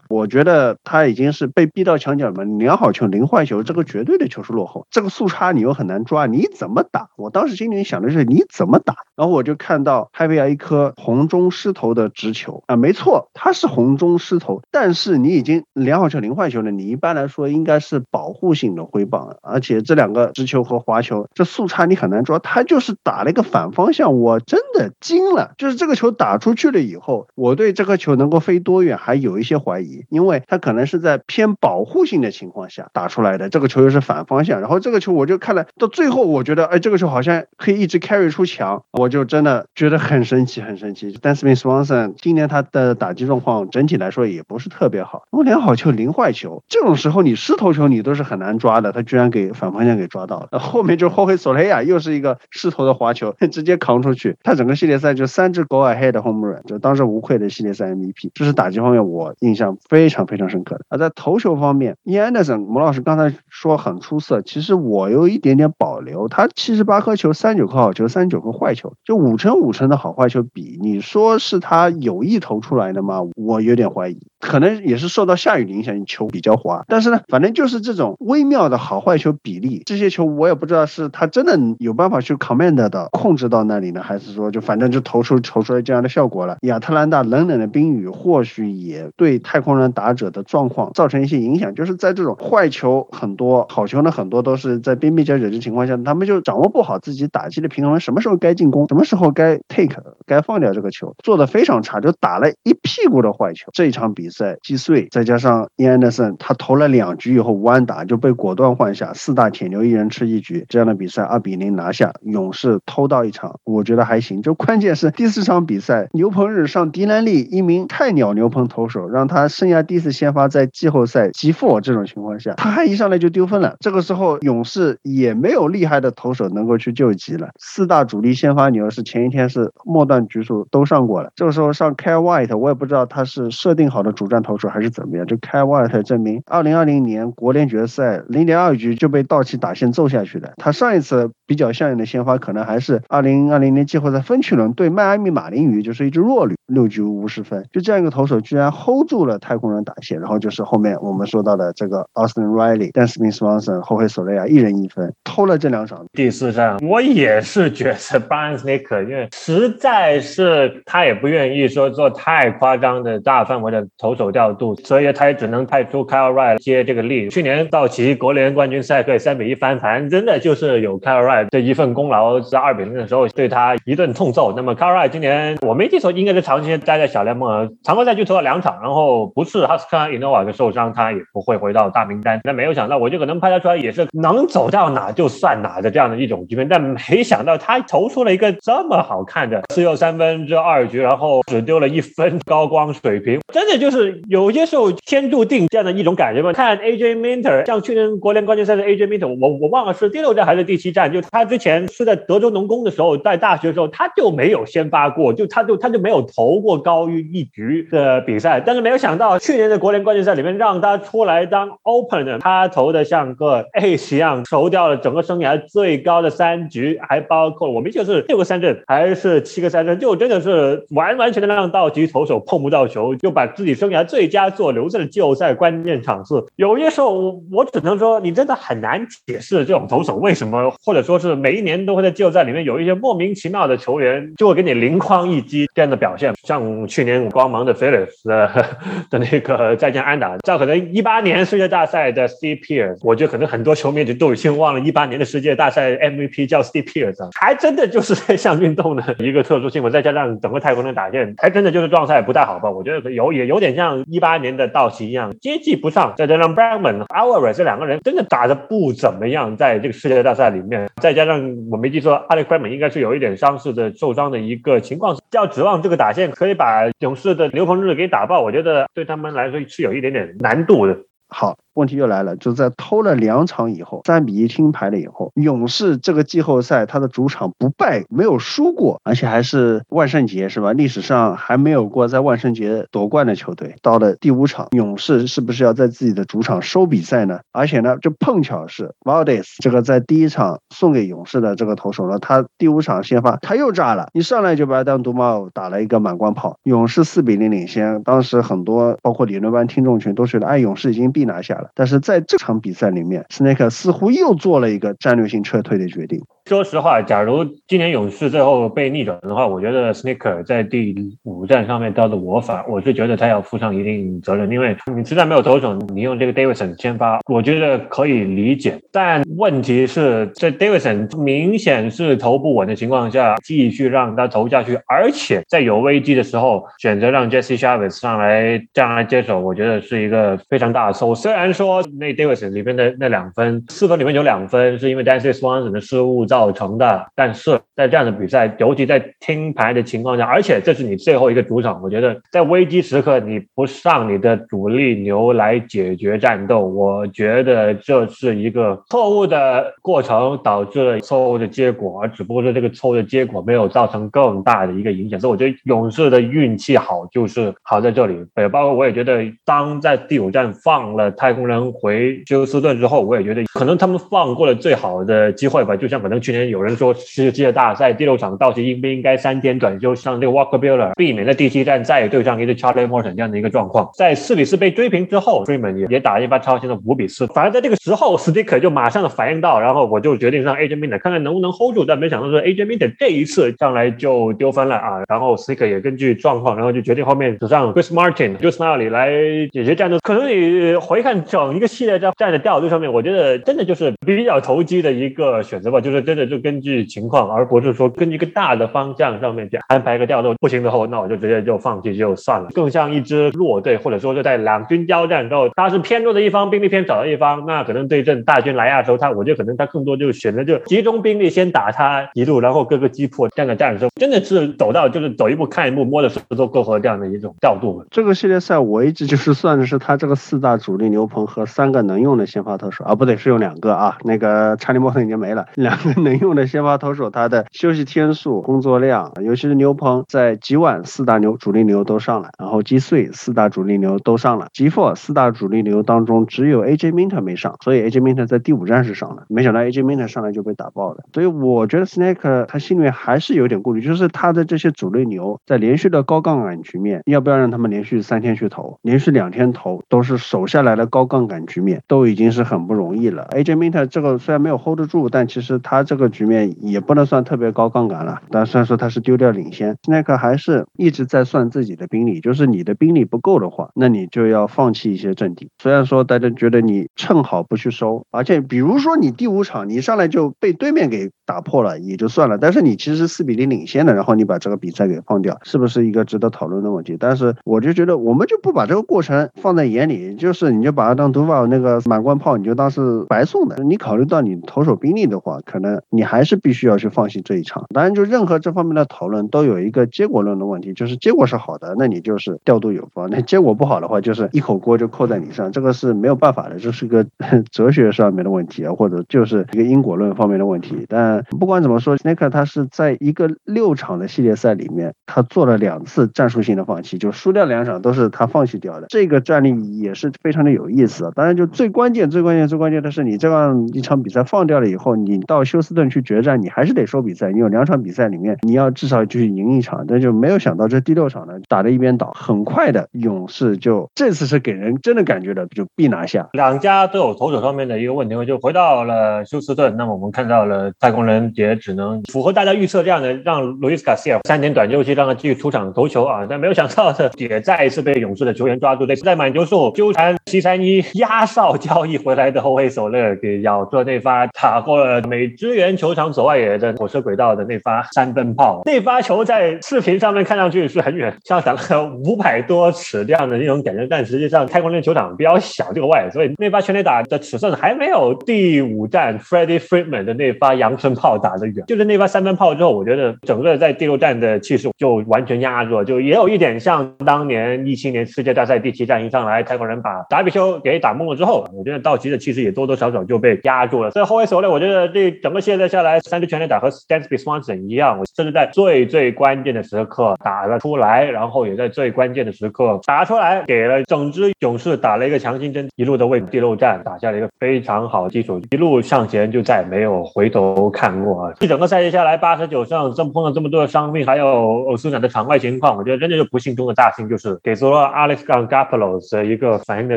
我觉得他已经是被逼到墙角了，两好球零坏球，这个绝对的球数落后，这个速差你又很难抓，你怎么打？我当时心里想的是你怎么打？然后我就看到 Javier 一颗红中失头的直球啊，没错，他是红中失头，但是你已经两好球零坏球了，你一般来说应该是保护性的挥棒，而且这两个直球和滑球，这速差你很难抓，他就是打了一个反方向，我真的惊了，就是这个球打出去了以后，我对这个球能够飞多远还有一些怀疑，因为他可能是在偏保护性的情况下打出来的，这个球又是反方向，然后这个球我就看了到最后，我觉得哎，这个球好像可以一直 carry 出墙，我就真的觉得很神奇，很神奇。但是 Smith Swanson 今年他的打击状况整体来说也不是特别好，我两好球零坏球，这种时候你失投球你都是很难抓的，他居然给反方向给抓到了，后面就后黑索雷亚又是一个失投的滑球，直接扛出去，他整个系列赛就三支 go ahead home run，就当之无愧的系列赛 MVP。这是打击方面我印象非常非常深刻的。而在投球方面，Ian Anderson 摩老师刚才说很出色，其实我有一点点保留，他七十八颗球，三九颗好球，三九颗坏球，就五成五成的好坏球比，你说是他有意投出来的吗？我有点怀疑，可能也是受到下雨的影响，球比较滑。但是呢，反正就是这种微妙的好坏球比例，这些球我也不知道是他真的有办法去 command 的控制到那里呢，还是说就反正就投出投出来这样的效果了。亚特兰大冷冷的冰雨或许也对太空人打者的状况造成一些影响，就是在这种坏球很多、好球呢很多都是在边边角角的情况下，他们就掌握不好自己打击的平衡，什么时候该进攻，什么时候该 take，该放掉这个球，做的非常差，就打了一屁股的坏球。这一场比赛击碎，再加上伊安德森他投了两局以后无安打就被果断换下，四大铁牛一人吃一局，这样的比赛二比零拿下，勇士偷到一场，我觉得还行。就关键是第四场比赛牛棚日上迪兰利一名菜鸟牛棚投手，让他生涯第一次先发在季后赛击负这种情况下，他还一上来就丢分了。这个时候勇士也没有厉害的投手能够去救急了，四大主力先发牛是前一天是末段局数都上过了，这个时候上 Kyle White，我也不知道他是设定好的主战投手还是怎么样。就 Kyle White 证明，二零二零年国联决赛零点二局就被道奇打线揍下去的。他上一次比较像样的先发，可能还是二零二零年季后赛分区去轮对迈阿密马林鱼，就是一支弱旅，六局无失分。就这样一个投手，居然 hold 住了太空人打线，然后就是后面我们说到的这个 Austin Riley、Dan Smith Swanson、后卫索雷亚一人一分，偷了这两场。第四战，我也是觉得 Brian Snitker，因为实在是他也不愿意说做太夸张的大范围的投手调度，所以他也只能派出 Kyle Wright 接这个力。去年道奇国联冠军赛可以三比一翻盘，真的就是有 Kyle Wright 这一份功劳，在二比零的时候对他一顿痛那么 Kyle Wright 今年我没记错，应该是长期待在小联盟，常规赛就投了两场，然后不是哈斯卡伊诺瓦的受伤，他也不会回到大名单。那没有想到，我就可能拍他出来也是能走到哪就算哪的这样的一种局面，但没想到他投出了一个这么好看的四又三分之二局，然后只丢了一分高光水平，真的就是有些时候天注定这样的一种感觉吧。看 AJ Minter，像去年国联冠军赛的 AJ Minter，我我忘了是第六站还是第七站，就他之前是在德州农工的时候，在大学的时候他就没有先发过，就他就他就没有投过高于一局的比赛，但是没有想到去年的国联冠军赛里面让他出来当 opener，他投的像个 ace 一样，投掉了整个生涯最高的三局，还包括我们就是六个三振还是七个三振，就真的是完完全全的让道奇投手碰不到球，就把自己生涯最佳做留在了季后赛关键场次。有些时候我我只能说，你真的很难解释这种投手为什么，或者说是每一年都会在季后赛里面有一些莫名其妙的球员就会给你灵光一击这样的表现，像去年光芒的 philips 的那个再见安打，这可能一八年世界大赛的 Steve Pierce，我觉得可能很多球迷就都已经忘了一八年的世界大赛 MVP 叫 Steve Pierce，还真的就是这项运动的一个特殊性我，再加上整个太空人打线，还真的就是状态不太好吧？我觉得有也有点像一八年的道奇一样接济不上，再加上 Bregman、Alvarez 这两个人真的打的不怎么样，在这个世界大赛里面，再加上我没记错，Alex Bregman 应该是有一点伤势的受受伤的一个情况，要指望这个打线可以把勇士的刘鹏日给打爆，我觉得对他们来说是有一点点难度的。好，问题又来了，就在偷了两场以后，三比一听牌了以后，勇士这个季后赛他的主场不败，没有输过，而且还是万圣节是吧？历史上还没有过在万圣节夺冠的球队。到了第五场，勇士是不是要在自己的主场收比赛呢？而且呢，就碰巧是 v a l d e s 这个在第一场送给勇士的这个投手呢，他第五场先发他又炸了，一上来就把他当独猫打了一个满贯炮，勇士四比零领先。当时很多包括理论班听众群都觉得，哎，勇士已经。必拿下了，但是在这场比赛里面斯内克似乎又做了一个战略性撤退的决定。说实话，假如今年勇士最后被逆转的话，我觉得 Sneaker 在第五战上面到的我反，我是觉得他要负上一定责任，因为你实在没有投手，你用这个 Davidson 先发，我觉得可以理解。但问题是，在 Davidson 明显是投不稳的情况下，继续让他投下去，而且在有危机的时候选择让 Jesse Chavez 上来这样来接手，我觉得是一个非常大的错误。虽然说那 Davidson 里面的那两分，四分里面有两分是因为 Dante Swanson 的失误造。造成的，但是在这样的比赛，尤其在听牌的情况下，而且这是你最后一个主场，我觉得在危机时刻你不上你的主力牛来解决战斗，我觉得这是一个错误的过程，导致了错误的结果，而只不过是这个错误的结果没有造成更大的一个影响。所以我觉得勇士的运气好就是好在这里，也包括我也觉得，当在第五站放了太空人回休斯顿之后，我也觉得可能他们放过了最好的机会吧，就像可能。去年有人说世界大赛第六场道奇应不应该三天短休，上这个 Walker Buehler，避免在第七战再对上一个 Charlie Morton 这样的一个状况。在四比四被追平之后，Freeman 也也打了一发超新的五比四。反而在这个时候，Sticker 就马上的反应到，然后我就决定让 AJ Minter 看看能不能 hold 住。但没想到是 AJ Minter 这一次上来就丢分了啊！然后 Sticker 也根据状况，然后就决定后面只上 Chris Martin、j u s m i l e 来解决战斗。可能你回看整一个系列在战的调度上面，我觉得真的就是比较投机的一个选择吧，就是真的就根据情况，而不是说根据一个大的方向上面去安排一个调度。不行的话，那我就直接就放弃就算了。更像一支弱队，或者说是在两军交战之后，他是偏弱的一方，兵力偏少的一方，那可能对阵大军来亚的时候，他我觉得可能他更多就选择就集中兵力先打他一路，然后各个击破这样的战术，真的是走到就是走一步看一步，摸着石头过河这样的一种调度。这个系列赛我一直就是算的是他这个四大主力牛棚和三个能用的先发投手啊，不对，是用两个啊，那个查理莫森已经没了，两个 能用的先发。投手他的休息天数、工作量，尤其是牛棚，在吉晚四大牛主力牛都上来，然后击碎四大主力牛都上了，吉弗四大主力牛当中只有 AJ Minter 没上，所以 AJ Minter 在第五站是上了，没想到 AJ Minter 上来就被打爆了，所以我觉得 Snake 他心里面还是有点顾虑，就是他的这些主力牛在连续的高杠杆局面，要不要让他们连续三天去投，连续两天投都是守下来的高杠杆局面，都已经是很不容易了。AJ Minter 这个虽然没有 hold 得住，但其实他这个局面也不能算特别高杠杆了。但虽然说他是丢掉领先，斯奈克还是一直在算自己的兵力，就是你的兵力不够的话，那你就要放弃一些阵地。虽然说大家觉得你趁好不去收，而且比如说你第五场你上来就被对面给打破了也就算了，但是你其实四比零领先的，然后你把这个比赛给放掉，是不是一个值得讨论的问题？但是我就觉得我们就不把这个过程放在眼里，就是你就把它当毒法那个满贯炮，你就当是白送的。你考虑到你投手兵力的话，可能你还是必须要去放弃这一场。当然，就任何这方面的讨论都有一个结果论的问题，就是结果是好的，那你就是调度有方；那结果不好的话，就是一口锅就扣在你上。这个是没有办法的，这是个 哲学上面的问题啊，或者就是一个因果论方面的问题。但不管怎么说，斯 k 他是在一个六场的系列赛里面，他做了两次战术性的放弃，就输掉两场都是他放弃掉的。这个战例也是非常的有意思。当然，就最关键、最关键、最关键的是，你这样一场比赛放掉了以后，你到休斯顿去决战，你还是得说比赛。你有两场比赛里面，你要至少去赢一场。但就没有想到这第六场呢，打的一边倒，很快的勇士就这次是给人真的感觉的就必拿下。两家都有投手方面的一个问题，就回到了休斯顿。那么我们看到了太空人也只能符合大家预测这样的，让路易斯卡西尔三点短休期让他继续出场投球啊。但没有想到的，也再一次被勇士的球员抓住，在满球数纠缠七三一压哨交易回来的后卫手勒给咬住了那发打过了美支援球场左外野的火车轨道的那发三分炮。那发球在视频上面看上去是很远，像打了五百多尺这样的那种感觉，但实际上太空人球场比较小，这个外，所以那发全垒打的尺寸还没有第五站 Freddie Freeman 的那发阳春炮打得远。就是那发三分炮之后，我觉得整个在第六站的气势就完全压住了，就也有一点像当年一七年世界大赛第七战一上来，太空人把达比修给打懵了之后，我觉得道奇的气势也多多少少就被压住了。所以后卫手呢，我觉得这整个现在下来，三支全垒打和 Stansby Swanson 一样，我甚至在最最关键的时刻打了出来，然后也在最关键的时刻打出来，给了整支勇士打了一个强心针，一路的为第六战打下了一个非常好的基础，一路向前就再也没有回头看过啊！一整个赛季下来，八十九胜，这么碰到这么多的伤病，还有欧苏展的场外情况，我觉得真的是不幸中的大幸，就是给足了 Alex Gapolos 的一个反应的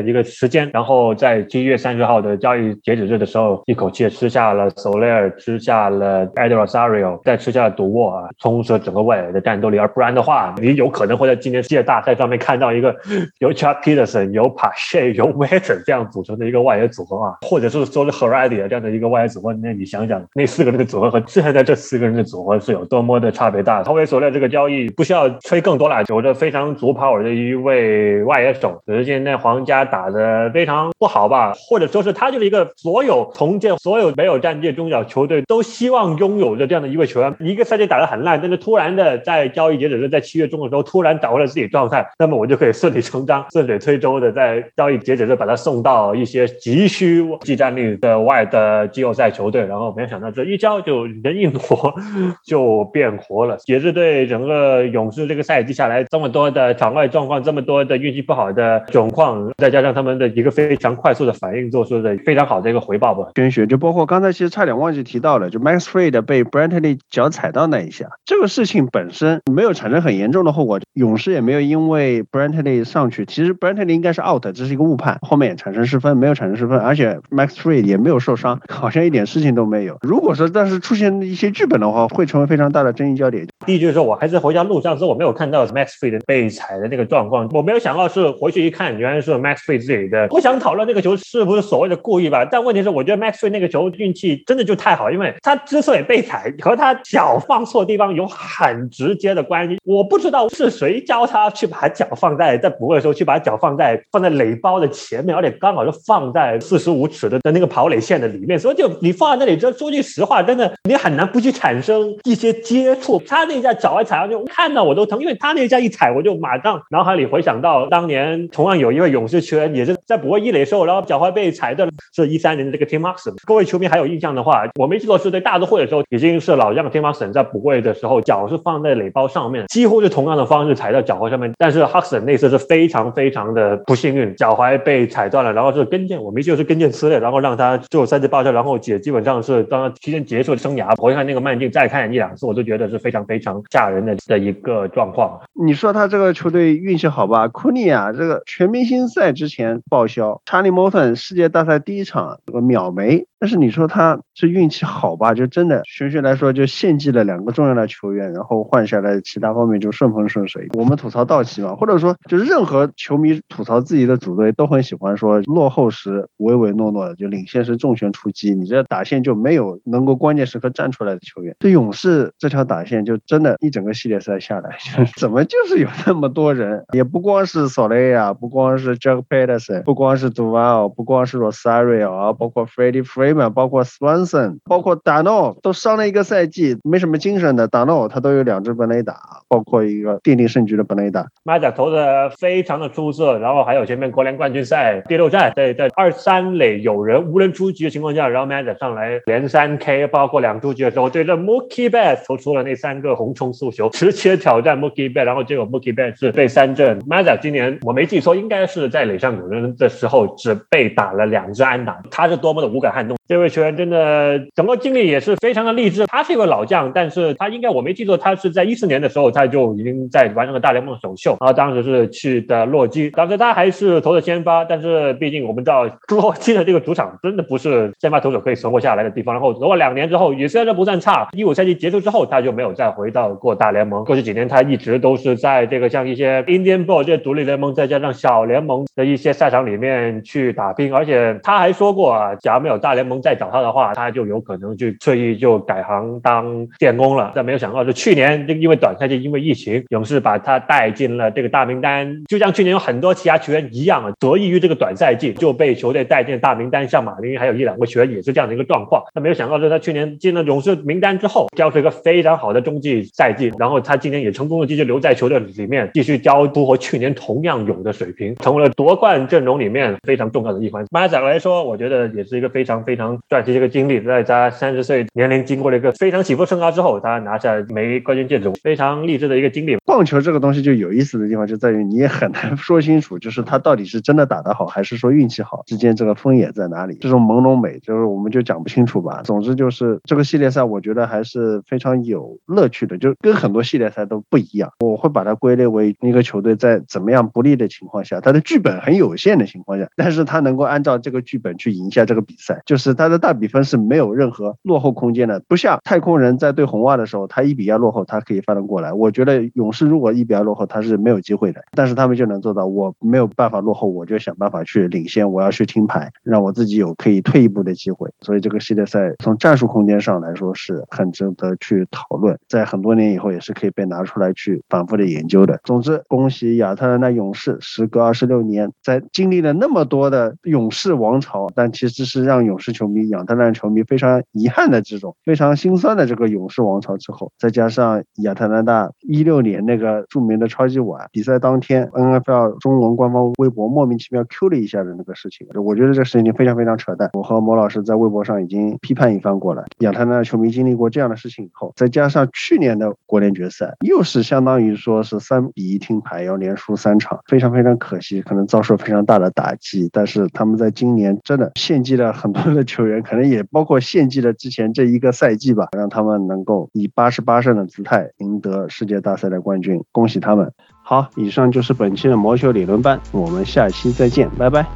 一个时间，然后在七月三十号的交易截止日的时候，一口气吃下了 Soler，吃下了 e d r Rosario，再吃下了独沃啊，充实了整个外围的战斗力，而不然的话，你有可能会在今年世界大赛上面看到一个 由 Chuck Peterson、有 Pache、有 w e t e r 这样组成的一个外野组合啊，或者是说 Heredia 这样的一个外野组合，那你想想，那四个人的组合和现在这四个人的组合是有多么的差别大？后卫所料这个交易不需要吹更多了，有着非常足 power 的一位外野手，只是现在皇家打的非常不好吧，或者说是他就是一个所有同届、所有没有战绩的中小球队都希望拥有的这样的一位球员，一个赛季打得很烂，但是突然的在交易截止日在七月中的时候突然找回了自己状态，那么我就可以顺理成章、顺水推舟的在交易截止日把他送到一些急需技战力的外的季后赛球队，然后没有想到这一招就人一挪 就变活了，也是对整个勇士这个赛季下来这么多的场外状况，这么多的运气不好的窘况，再加上他们的一个非常快速的反应，做出的非常好的一个回报吧。捐血就包括刚才其实差点忘记提提到了，就 Max Fried 被 Brantley 脚踩到那一下，这个事情本身没有产生很严重的后果，勇士也没有因为 Brantley 上去，其实 Brantley 应该是 out，这是一个误判，后面也产生失分，没有产生失分，而且 Max Fried 也没有受伤，好像一点事情都没有。如果说但是出现一些剧本的话，会成为非常大的争议焦点。第一就是说我还是回家路上时候，我没有看到 Max Fried 被踩的那个状况，我没有想到是回去一看，原来是 Max Fried 自己的。不想讨论那个球是不是所谓的故意吧，但问题是我觉得 Max Fried 那个球运气真的就太好，因为他之所以被踩和他脚放错地方有很直接的关系。我不知道是谁教他去把脚放在在补位的时候去把脚放在放在垒包的前面，而且刚好就放在四十五尺的的那个跑垒线的里面，所以就你放在那里，这说句实话，真的你很难不去产生一些接触。他那一下脚一踩上去，看到我都疼，因为他那一下一踩，我就马上脑海里回想到当年同样有一位勇士球员也是在补位一垒的时候，然后脚踝被踩断，是一三年的这个 Tim Max。各位球迷还有印象的话，我们没记错是在大都会的时候，已经是老将 Tim Maxon 在补位的时候，脚是放在垒包上面，几乎是同样的方式踩到脚踝上面，但是 Huxon 那次是非常非常的不幸运，脚踝被踩断了，然后是跟腱，我没记错是跟腱撕裂，然后让他最后赛季报销，然后也基本上是当他提前结束生涯。回看那个慢镜再看一两次，我都觉得是非常非常吓人的的一个状况。你说他这个球队运气好吧？库尼亚这个全明星赛之前报销，查理·摩顿世界大赛第一场这个秒没，但是你说他这运气好吧？就真的，玄学来说，就献祭了两个重要的球员，然后换下来其他方面就顺风顺水。我们吐槽道奇嘛，或者说就是任何球迷吐槽自己的主队，都很喜欢说落后时唯唯诺诺的，就领先时重拳出击。你这打线就没有能够关键时刻站出来的球员。这勇士这条打线就真的，一整个系列赛下来，怎么就是有那么多人？也不光是索雷亚，不光是 Jack Peterson，不光是杜瓦尔，不光是 Rosario 啊，包括 Freddie 包括 Swanson，包括 Dano，都伤了一个赛季，没什么精神的 Dano，他都有两支本垒打，包括一个奠定胜局的本垒打。马甲投的非常的出色，然后还有前面国联冠军赛第六战，在在二三垒有人无人出局的情况下，然后马甲上来连三 K，包括两出局的时候，对着 Mookie Betts 投出了那三个红冲速球，直接挑战 Mookie Betts，然后结果 Mookie Betts 是被三振。马甲今年我没记错，应该是在垒上有人的时候只被打了两支安打，他是多么的无感撼动。这位球员真的整个经历也是非常的励志。他是一个老将，但是他应该我没记错，他是在一四年的时候他就已经在完成了大联盟首秀，然后当时是去的洛基，当时他还是投的先发，但是毕竟我们知道洛基的这个主场真的不是先发投手可以存活下来的地方。然后投了两年之后，也虽然不算差，一五赛季结束之后他就没有再回到过大联盟。过去几年他一直都是在这个像一些 Indian Ball 这些独立联盟，再加上小联盟的一些赛场里面去打拼。而且他还说过啊，假如没有大联盟再找他的话，他就有可能就退役就改行当电工了。但没有想到是去年就因为短赛季因为疫情，勇士把他带进了这个大名单，就像去年有很多其他球员一样，得益于这个短赛季就被球队带进大名单。像马林还有一两个球员也是这样的一个状况。那没有想到是他去年进了勇士名单之后，交出一个非常好的中继赛季，然后他今年也成功的继续留在球队里面，继续交出和去年同样有的水平，成为了夺冠阵容里面非常重要的一环。马仔来说，我觉得也是一个非常非常传奇的一个经历。在他三十岁年龄经过了一个非常起伏升高之后，他拿下枚冠军戒指，非常励志的一个经历。棒球这个东西就有意思的地方就在于你也很难说清楚，就是他到底是真的打得好，还是说运气好之间这个分野在哪里？这种朦胧美，就是我们就讲不清楚吧。总之就是这个系列赛，我觉得还是非常有乐趣的，就跟很多系列赛都不一样。我会把它归类为一个球队在怎么样不利的情况下，他的剧本很有限的情况下，但是他能够按照这个剧本去赢下这个比赛，就是他的大比分是没有任何落后空间的。不像太空人在对红袜的时候，他一比二落后，他可以翻得过来。我觉得勇士如果一比二落后，他是没有机会的，但是他们就能做到，我没有办法落后，我就想办法去领先，我要去听牌，让我自己有可以退一步的机会。所以这个系列赛从战术空间上来说是很值得去讨论，在很多年以后也是可以被拿出来去反复的研究的。总之，恭喜亚特兰大勇士，时隔二十六年，在经历了那么多的勇士王朝，但其实是让勇士球球迷、亚特兰球迷非常遗憾的这种非常心酸的这个勇士王朝之后，再加上亚特兰大一六年那个著名的超级碗比赛当天，NFL 中文官方微博莫名其妙 Q 了一下的那个事情，我觉得这事情非常非常扯淡。我和莫老师在微博上已经批判一番过了。亚特兰大球迷经历过这样的事情以后，再加上去年的国联决赛，又是相当于说是三比一听牌，要连输三场，非常非常可惜，可能遭受非常大的打击。但是他们在今年真的献祭了很多的球员，可能也包括献祭了之前这一个赛季吧，让他们能够以八十八胜的姿态赢得世界大赛的冠军，恭喜他们！好，以上就是本期的魔球理论班，我们下期再见，拜拜。